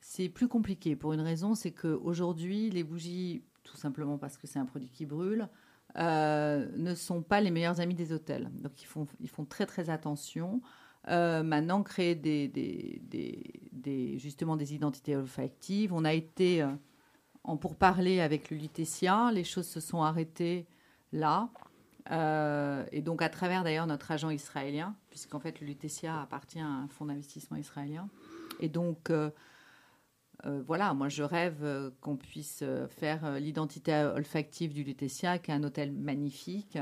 c'est plus compliqué pour une raison, c'est qu'aujourd'hui, les bougies, tout simplement parce que c'est un produit qui brûle, euh, ne sont pas les meilleurs amis des hôtels. Donc ils font, ils font très très attention. Euh, maintenant, créer des, des, justement des identités olfactives. On a été euh, en pourparler avec le Lutetia. Les choses se sont arrêtées là. Euh, et donc, à travers d'ailleurs notre agent israélien, puisqu'en fait, le Lutetia appartient à un fonds d'investissement israélien. Et donc, euh, euh, voilà, moi, je rêve qu'on puisse faire l'identité olfactive du Lutetia, qui est un hôtel magnifique.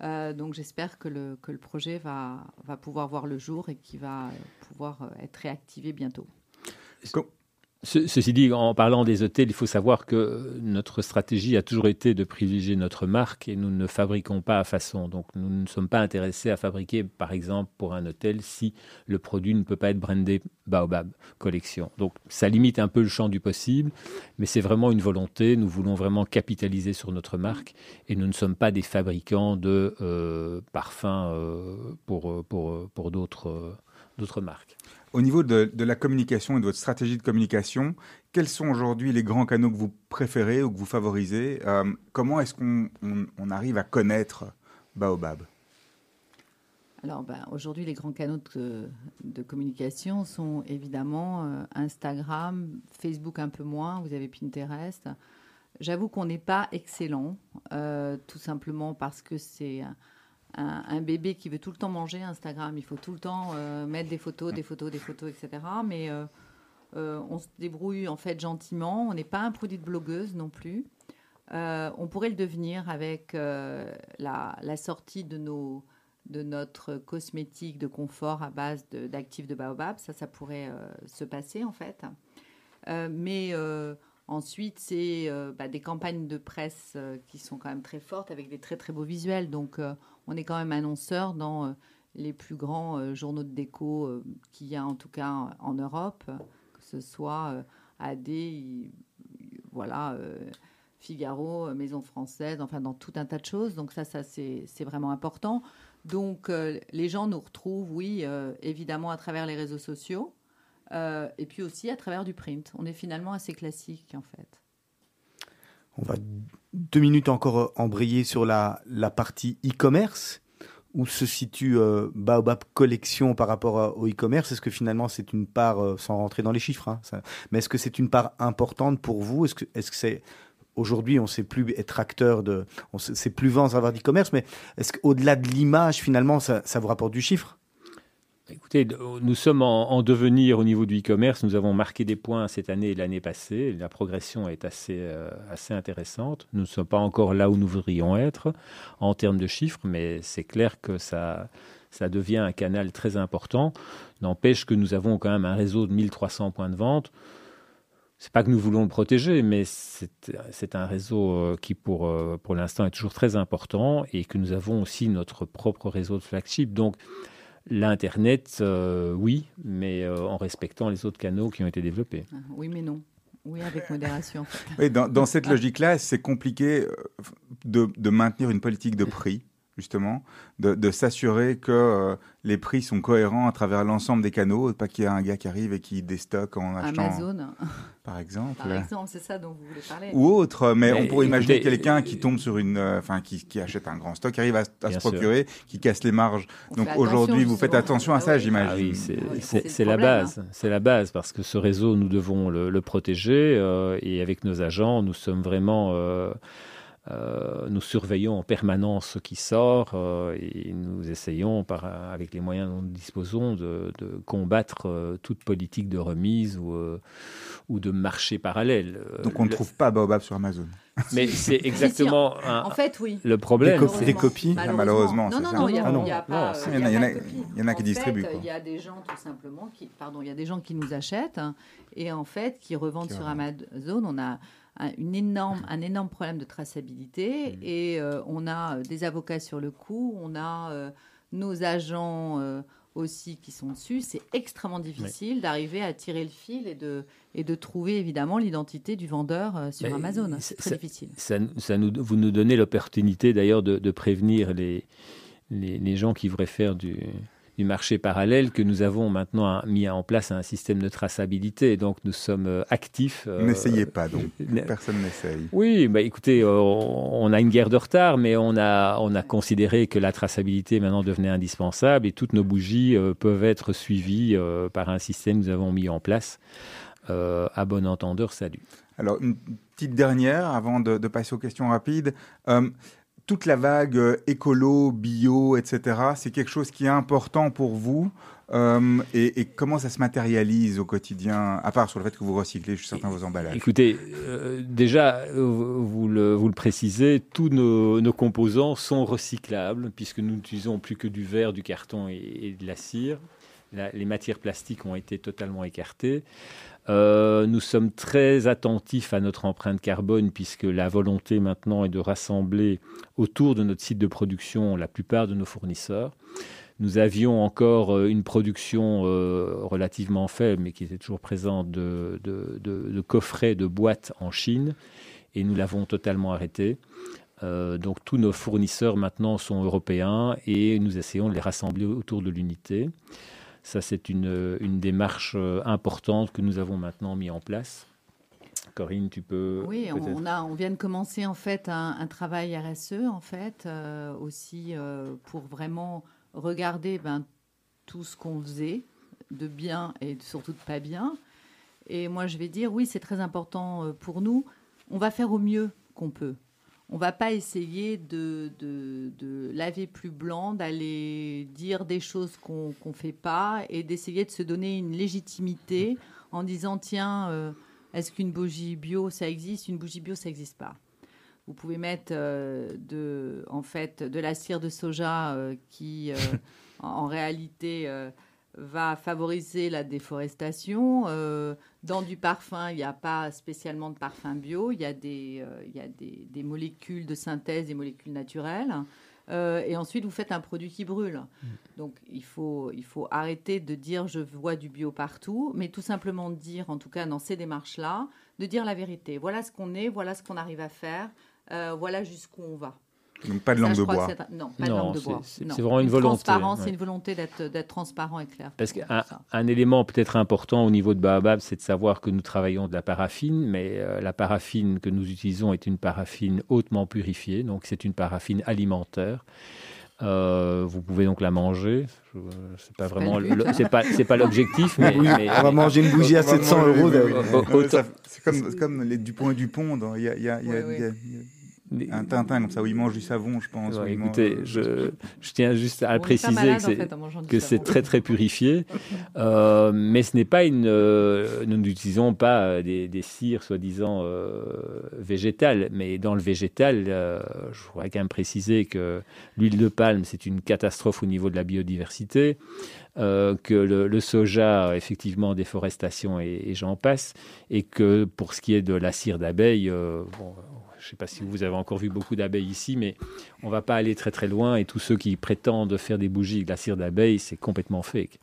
donc, j'espère que le, que le projet va, va pouvoir voir le jour et qu'il va pouvoir être réactivé bientôt ceci dit, en parlant des hôtels, il faut savoir que notre stratégie a toujours été de privilégier notre marque et nous ne fabriquons pas à façon. Donc nous ne sommes pas intéressés à fabriquer, par exemple, pour un hôtel si le produit ne peut pas être brandé Baobab Collection. Donc ça limite un peu le champ du possible, mais c'est vraiment une volonté. Nous voulons vraiment capitaliser sur notre marque et nous ne sommes pas des fabricants de euh, parfums euh, pour, pour, pour d'autres d'autres marques. Au niveau de, la communication et de votre stratégie de communication, quels sont aujourd'hui les grands canaux que vous préférez ou que vous favorisez euh, Comment est-ce qu'on on, arrive à connaître Baobab? Alors ben, aujourd'hui, les grands canaux de, communication sont évidemment euh, Instagram, Facebook un peu moins, vous avez Pinterest. J'avoue qu'on n'est pas excellent, euh, tout simplement parce que c'est un, bébé qui veut tout le temps manger Instagram, il faut tout le temps euh, mettre des photos, des photos, des photos, etc. Mais euh, euh, on se débrouille en fait gentiment. On n'est pas un produit de blogueuse non plus. on pourrait le devenir avec la, sortie de, nos, de notre cosmétique de confort à base d'actifs de, baobab. Ça, ça pourrait se passer en fait. mais Ensuite, c'est bah, des campagnes de presse qui sont quand même très fortes avec des très très beaux visuels. Donc, on est quand même annonceur dans euh, les plus grands euh, journaux de déco euh, qu'il y a en tout cas en Europe, que ce soit AD, voilà, Figaro, Maison Française, enfin dans tout un tas de choses. Donc ça, ça c'est vraiment important. Donc les gens nous retrouvent, oui, évidemment à travers les réseaux sociaux. Et puis aussi à travers du print. On est finalement assez classique en fait. On va deux minutes encore euh, embrayer sur la, partie e-commerce. Où se situe euh, Baobab Collection par rapport au e-commerce? Est-ce que finalement c'est une part, euh, sans rentrer dans les chiffres, hein, mais est-ce que c'est une part importante pour vous? Est-ce que aujourd'hui on ne sait plus être acteur de, on sait plus vendre avoir d'e-commerce, mais est-ce qu'au-delà de l'image finalement ça vous rapporte du chiffre? Écoutez, nous sommes en, devenir au niveau du e-commerce. Nous avons marqué des points cette année et l'année passée. La progression est assez, euh, assez intéressante. Nous ne sommes pas encore là où nous voudrions être en termes de chiffres, mais c'est clair que ça, devient un canal très important. N'empêche que nous avons quand même un réseau de 1300 points de vente. C'est pas que nous voulons le protéger, mais c'est un réseau euh, qui, pour, euh, pour l'instant, est toujours très important et que nous avons aussi notre propre réseau de flagship. Donc, L'Internet, euh, oui, mais euh, en respectant les autres canaux qui ont été développés. Ah, oui, mais non. Oui, avec modération. Oui, dans, dans cette logique-là, c'est compliqué euh, de, de maintenir une politique de prix justement, de, de s'assurer que euh, les prix sont cohérents à travers l'ensemble des canaux, pas qu'il y ait un gars qui arrive et qui déstocke en achetant. Amazon. Par exemple. Par exemple, c'est ça dont vous voulez parler. Ou autre, mais, Mais on pourrait imaginer quelqu'un euh, qui tombe sur une, euh, enfin, qui, qui achète un grand stock, qui arrive à, se procurer, qui casse les marges. On Donc aujourd'hui, attention, vous faites attention à Ah ça, oui. j'imagine. Ah oui, c'est la problème, base. C'est la base parce que ce réseau, nous devons le, le protéger euh, et avec nos agents, nous sommes vraiment. Euh, nous surveillons en permanence ce qui sort euh, et nous essayons, par, avec les moyens dont nous disposons, de, de combattre euh, toute politique de remise ou, euh, ou de marché parallèle. Donc on ne le- trouve pas Baobab sur Amazon. [LAUGHS] Mais c'est exactement un- En fait, oui. le problème. Des copies- des copies Malheureusement, Non, non, non, il n'y a, Ah a pas. Il y en a- qui En distribuent. Il y a des gens tout simplement qui, pardon, il y a des gens qui nous achètent hein, et en fait qui revendent Qui sur. Amazon. On a un, une énorme, un énorme problème de traçabilité Mm. et euh, on a euh, des avocats sur le coup, on a euh, nos agents euh, aussi qui sont dessus. C'est extrêmement difficile d'arriver à tirer le fil et de, et de trouver évidemment l'identité du vendeur sur Mais Amazon. c'est- C'est très ça- difficile. Ça, ça nous, vous nous donnez l'opportunité d'ailleurs de, de prévenir les, les, les gens qui voudraient faire du, du marché parallèle que nous avons maintenant mis en place un système de traçabilité. Donc nous sommes euh, actifs. euh, N'essayez pas, donc. [LAUGHS] ne- Personne n'essaye. Oui, bah écoutez, euh, on a une guerre de retard, mais on a, on a considéré que la traçabilité maintenant devenait indispensable et toutes nos bougies peuvent être suivies par un système que nous avons mis en place. Euh, à bon entendeur, salut. Alors, une petite dernière avant de, de passer aux questions rapides. Euh, toute la vague euh, écolo, bio, etc., c'est quelque chose qui est important pour vous Euh, et, comment ça se matérialise au quotidien, à part sur le fait que vous recyclez certains de vos emballages? Écoutez, euh, déjà, vous le, précisez, tous nos, composants sont recyclables puisque nous n'utilisons plus que du verre, du carton et de la cire. Les matières plastiques ont été totalement écartées. Euh, nous sommes très attentifs à notre empreinte carbone puisque la volonté maintenant est de rassembler autour de notre site de production la plupart de nos fournisseurs. Nous avions encore euh, une production euh, relativement faible, mais qui était toujours présente, de, coffrets, de boîtes en Chine, et nous l'avons totalement arrêté. Euh, donc tous nos fournisseurs maintenant sont européens et nous essayons de les rassembler autour de l'unité. Ça, c'est une, une démarche euh, importante que nous avons maintenant mis en place. Corinne, tu peux Oui, on, a, on vient de commencer en fait un, un travail RSE en fait euh, aussi euh, pour vraiment regarder ben, tout ce qu'on faisait de bien et surtout de pas bien. Et moi, je vais dire oui, c'est très important pour nous. On va faire au mieux qu'on peut. On va pas essayer de, de, de laver plus blanc, d'aller dire des choses qu'on ne fait pas et d'essayer de se donner une légitimité en disant tiens, euh, est-ce qu'une bougie bio ça existe? Une bougie bio ça n'existe pas. Vous pouvez mettre euh, de, en fait, de la cire de soja euh, qui, [LAUGHS] en, réalité, va favoriser la déforestation. Euh, dans du parfum, il n'y a pas spécialement de parfum bio. Il y a des, euh, il y a des, des molécules de synthèse, des molécules naturelles. Euh, et ensuite, vous faites un produit qui brûle. Donc, il faut, il faut arrêter de dire je vois du bio partout, mais tout simplement dire, en tout cas dans ces démarches-là, de dire la vérité. Voilà ce qu'on est, voilà ce qu'on arrive à faire, voilà jusqu'où on va. Donc pas de langue de bois. Non, pas de Non, langue de c'est- bois. c'est- Non. c'est vraiment une volonté, Transparence, ouais. c'est une volonté d'être d'être transparent et clair. Parce qu'un un élément peut-être important au niveau de Baobab, c'est de savoir que nous travaillons de la paraffine, mais euh, la paraffine que nous utilisons est une paraffine hautement purifiée, donc c'est une paraffine alimentaire. Euh, vous pouvez donc la manger. Je- C'est pas vraiment, c'est pas, c'est pas l'objectif, [LAUGHS] mais, Oui, mais- on va manger une bougie à On va 700 manger- euros. de- C'est comme, c'est comme les Dupont et Dupont. dans- Il y a, il y a- il y a- Oui, oui. il y a- il y a un Tintin comme ça où il mange du savon, je pense. Ouais, écoutez, mange- je, je tiens juste à On préciser malade, que c'est en très très purifié, [LAUGHS] Euh, mais ce n'est pas une. euh, nous n'utilisons pas euh, des, des cires soi-disant euh, végétales, mais dans le végétal, euh, je voudrais quand même préciser que l'huile de palme c'est une catastrophe au niveau de la biodiversité, euh, que le, le soja effectivement déforestation et, et j'en passe, et que pour ce qui est de la cire d'abeille, euh, bon, je ne sais pas si vous avez encore vu beaucoup d'abeilles ici, mais on va pas aller très très loin et tous ceux qui prétendent faire des bougies avec de la cire d'abeille, c'est complètement fake.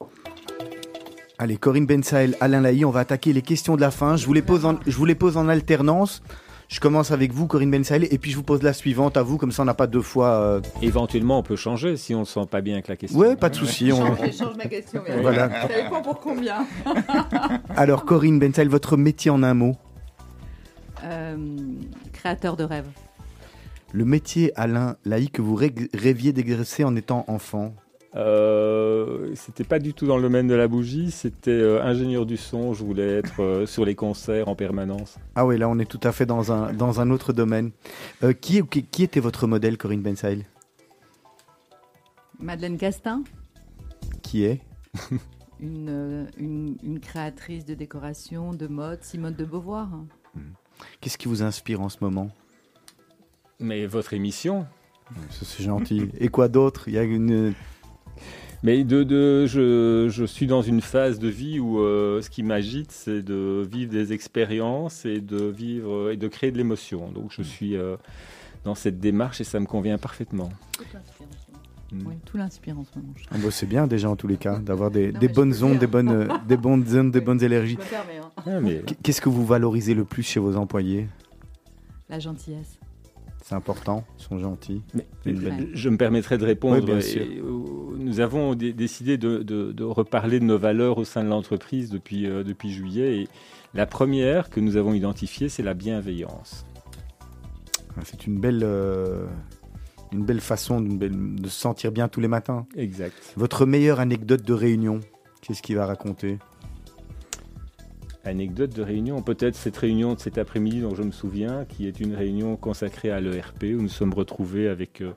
Allez, Corinne Bensael, Alain Laï, on va attaquer les questions de la fin. Je vous les pose en, je vous les pose en alternance. Je commence avec vous, Corinne Bensael, et puis je vous pose la suivante à vous, comme ça on n'a pas deux fois. euh, Éventuellement, on peut changer si on ne sent pas bien avec la question. Ouais, pas de souci. on- Je change ma question. Mais Voilà. Ça dépend pour combien [LAUGHS] Alors, Corinne Bensael, votre métier en un mot? Euh, Créateur de rêves. Le métier, Alain Laï, que vous ré- rêviez d'exercer en étant enfant? Euh, c'était pas du tout dans le domaine de la bougie, c'était euh, ingénieur du son. Je voulais être euh, sur les concerts en permanence. Ah oui, là on est tout à fait dans un, dans un autre domaine. Euh, qui, qui, qui était votre modèle, Corinne Bensail Madeleine Castin, Qui est? [LAUGHS] Une, une, une créatrice de décoration, de mode, Simone de Beauvoir. Qu'est-ce qui vous inspire en ce moment? Mais votre émission C'est gentil. Et quoi d'autre? Il y a une. Mais de, de, je, je suis dans une phase de vie où euh, ce qui m'agite, c'est de vivre des expériences et de vivre et de créer de l'émotion. Donc je suis euh, dans cette démarche et ça me convient parfaitement. Mm. Oui, tout l'inspire en ce moment. Ah bah, c'est bien déjà en tous les cas [LAUGHS] d'avoir des, bonnes ondes, des bonnes, euh, [LAUGHS] des bonnes ondes, des bonnes énergies. hein. Ah, Qu'est-ce que vous valorisez le plus chez vos employés? La gentillesse. C'est important, ils sont gentils. Mais je me permettrai de répondre. Oui, bien Et, sûr. nous avons dé- décidé de, de- de reparler de nos valeurs au sein de l'entreprise depuis, euh, depuis juillet. Et la première que nous avons identifiée, c'est la bienveillance. Ah, C'est une belle, euh, une belle façon belle- de se sentir bien tous les matins. Exact. Votre meilleure anecdote de réunion Qu'est-ce qu'il va raconter? Anecdote de réunion, peut-être cette réunion de cet après-midi dont je me souviens, qui est une réunion consacrée à l'ERP, où nous sommes retrouvés avec euh,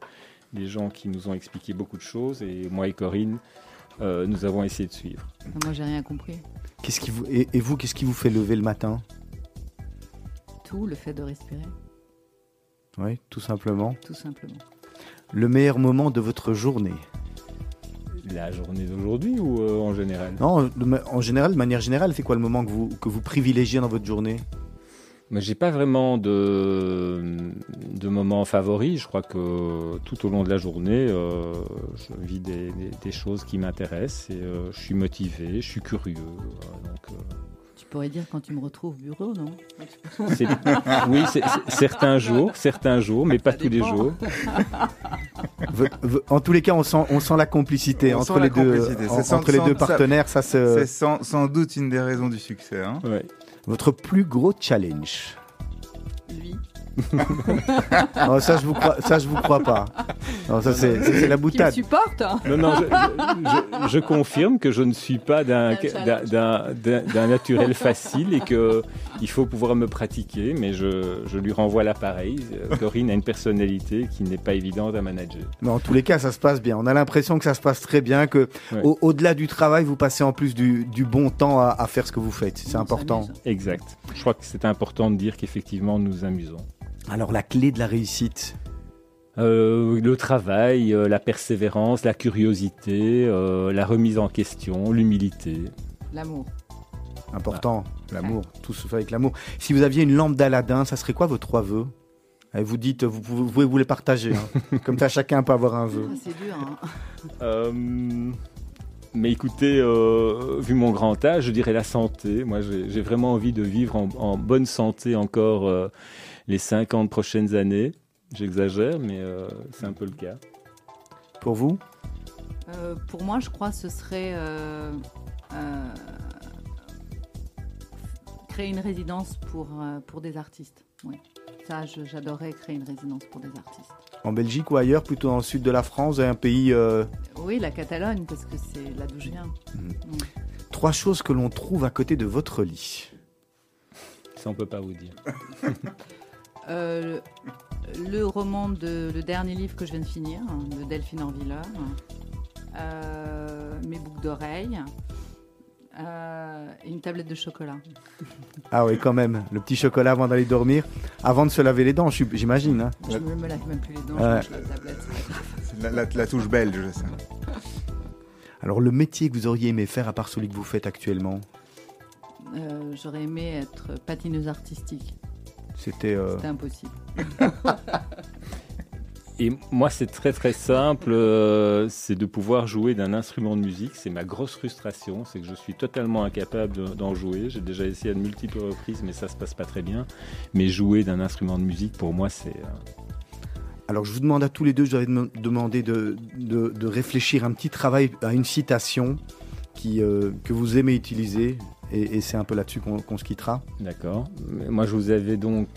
des gens qui nous ont expliqué beaucoup de choses, et moi et Corinne, euh, nous avons essayé de suivre. Moi, j'ai rien compris. Qu'est-ce qui vous et, et vous, qu'est-ce qui vous fait lever le matin? Tout, le fait de respirer, Oui, tout simplement. tout simplement. Le meilleur moment de votre journée? La journée d'aujourd'hui ou euh, en général? Non, en général, de manière générale, c'est quoi le moment que vous, que vous privilégiez dans votre journée? Mais j'ai pas vraiment de, de moment favori. Je crois que tout au long de la journée, euh, je vis des, des- des choses qui m'intéressent et euh, je suis motivé, je suis curieux. donc, Tu pourrais dire quand tu me retrouves au bureau, non? Oui, certains jours, certains jours, mais pas Ça tous les jours. [LAUGHS] V- v- En tous les cas, on sent, on sent la complicité On entre sent les la deux, complicité. en- C'est sans- entre les deux partenaires. Ça, se... C'est sans, sans doute une des raisons du succès. hein. Ouais. Votre plus gros challenge Lui, [LAUGHS] Non, ça, je vous crois, ça, je vous crois pas. Non, ça, c'est ça, c'est la boutade. supporte hein. Non, non, je, je- je- je confirme que je ne suis pas d'un- d'un- d'un naturel facile et que il faut pouvoir me pratiquer, mais je, je lui renvoie l'appareil. Euh, Corinne a une personnalité qui n'est pas évidente à manager. Mais en tous les cas, ça se passe bien. On a l'impression que ça se passe très bien, que Ouais. au- au-delà du travail, vous passez en plus du, du bon temps à, à faire ce que vous faites. C'est important. Exact. Je crois que c'est important de dire qu'effectivement nous nous amusons. Alors, la clé de la réussite Euh, le travail, euh, la persévérance, la curiosité, euh, la remise en question, l'humilité. L'amour. Important, l'amour, tout se fait avec l'amour. Si vous aviez une lampe d'Aladin, ça serait quoi vos trois vœux? Et Vous dites, vous pouvez, vous pouvez vous les partager. hein. [LAUGHS] Comme ça, chacun peut avoir un vœu. Ah, c'est dur. Hein. Euh, mais écoutez, euh, vu mon grand âge, je dirais la santé. Moi, j'ai j'ai vraiment envie de vivre en, en bonne santé encore euh, les 50 prochaines années. J'exagère, mais euh, c'est un peu le cas. Pour vous? Euh, pour moi, je crois que ce serait euh, euh, créer une résidence pour, euh, pour des artistes. Oui. Ça, j'adorerais créer une résidence pour des artistes. En Belgique ou ailleurs, plutôt dans le sud de la France, un pays. euh, Oui, la Catalogne, parce que c'est là d'où je viens. trois choses que l'on trouve à côté de votre lit. Ça, on peut pas vous dire. [LAUGHS] Euh, le, le roman de le dernier livre que je viens de finir, hein, de Delphine Orviller, euh, mes boucles d'oreilles euh, une tablette de chocolat. Ah oui, quand même. Le petit chocolat avant d'aller dormir, avant de se laver les dents, j'imagine. hein. Je me, me lave même plus les dents, Ouais. je la tablette. C'est La, la- la touche belge, ça. [LAUGHS] Alors, le métier que vous auriez aimé faire à part celui que vous faites actuellement, Euh, J'aurais aimé être patineuse artistique. c'était. euh, C'était impossible. [LAUGHS] et moi, c'est très très simple. Euh, c'est de pouvoir jouer d'un instrument de musique. C'est ma grosse frustration. C'est que je suis totalement incapable d'en jouer. J'ai déjà essayé à de multiples reprises, mais ça se passe pas très bien. Mais jouer d'un instrument de musique, pour moi, c'est. Euh, alors je vous demande à tous les deux, je vais demander de, de, réfléchir un petit travail à une citation qui, euh, que vous aimez utiliser, et, c'est un peu là-dessus qu'on se quittera. D'accord. Moi je vous avais donc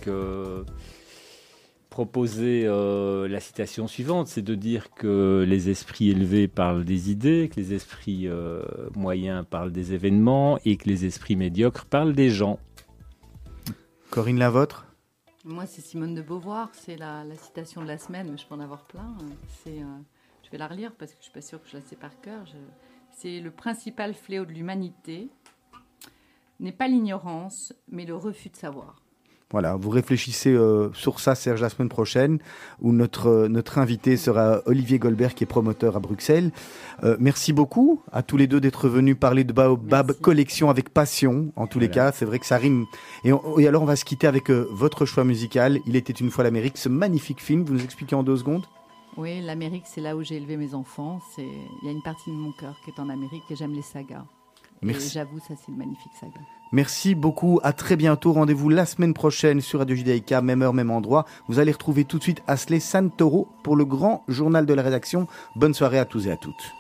proposer euh, la citation suivante, c'est de dire que les esprits élevés parlent des idées, que les esprits euh, moyens parlent des événements et que les esprits médiocres parlent des gens. Corinne, la vôtre? Moi, c'est Simone de Beauvoir, c'est la, citation de la semaine, mais je peux en avoir plein. C'est, euh, je vais la relire parce que je suis pas sûre que je la sais par cœur. C'est le principal fléau de l'humanité n'est pas l'ignorance, mais le refus de savoir. Voilà, vous réfléchissez euh, sur ça, Serge, la semaine prochaine, où notre, euh, notre invité sera Olivier Goldberg, qui est promoteur à Bruxelles. Euh, merci beaucoup à tous les deux d'être venus parler de Baobab Collection avec passion, en tous les cas. C'est vrai que ça rime. Et, et, alors, on va se quitter avec votre choix musical. Il était une fois l'Amérique, ce magnifique film. Vous nous expliquez en deux secondes Oui, l'Amérique, c'est là où j'ai élevé mes enfants. Il y a une partie de mon cœur qui est en Amérique et j'aime les sagas. Merci. J'avoue, ça, c'est une magnifique saga. Merci beaucoup. À très bientôt. Rendez-vous la semaine prochaine sur Radio Judaïka, même heure, même endroit. Vous allez retrouver tout de suite Asley Santoro pour le grand journal de la rédaction. Bonne soirée à tous et à toutes.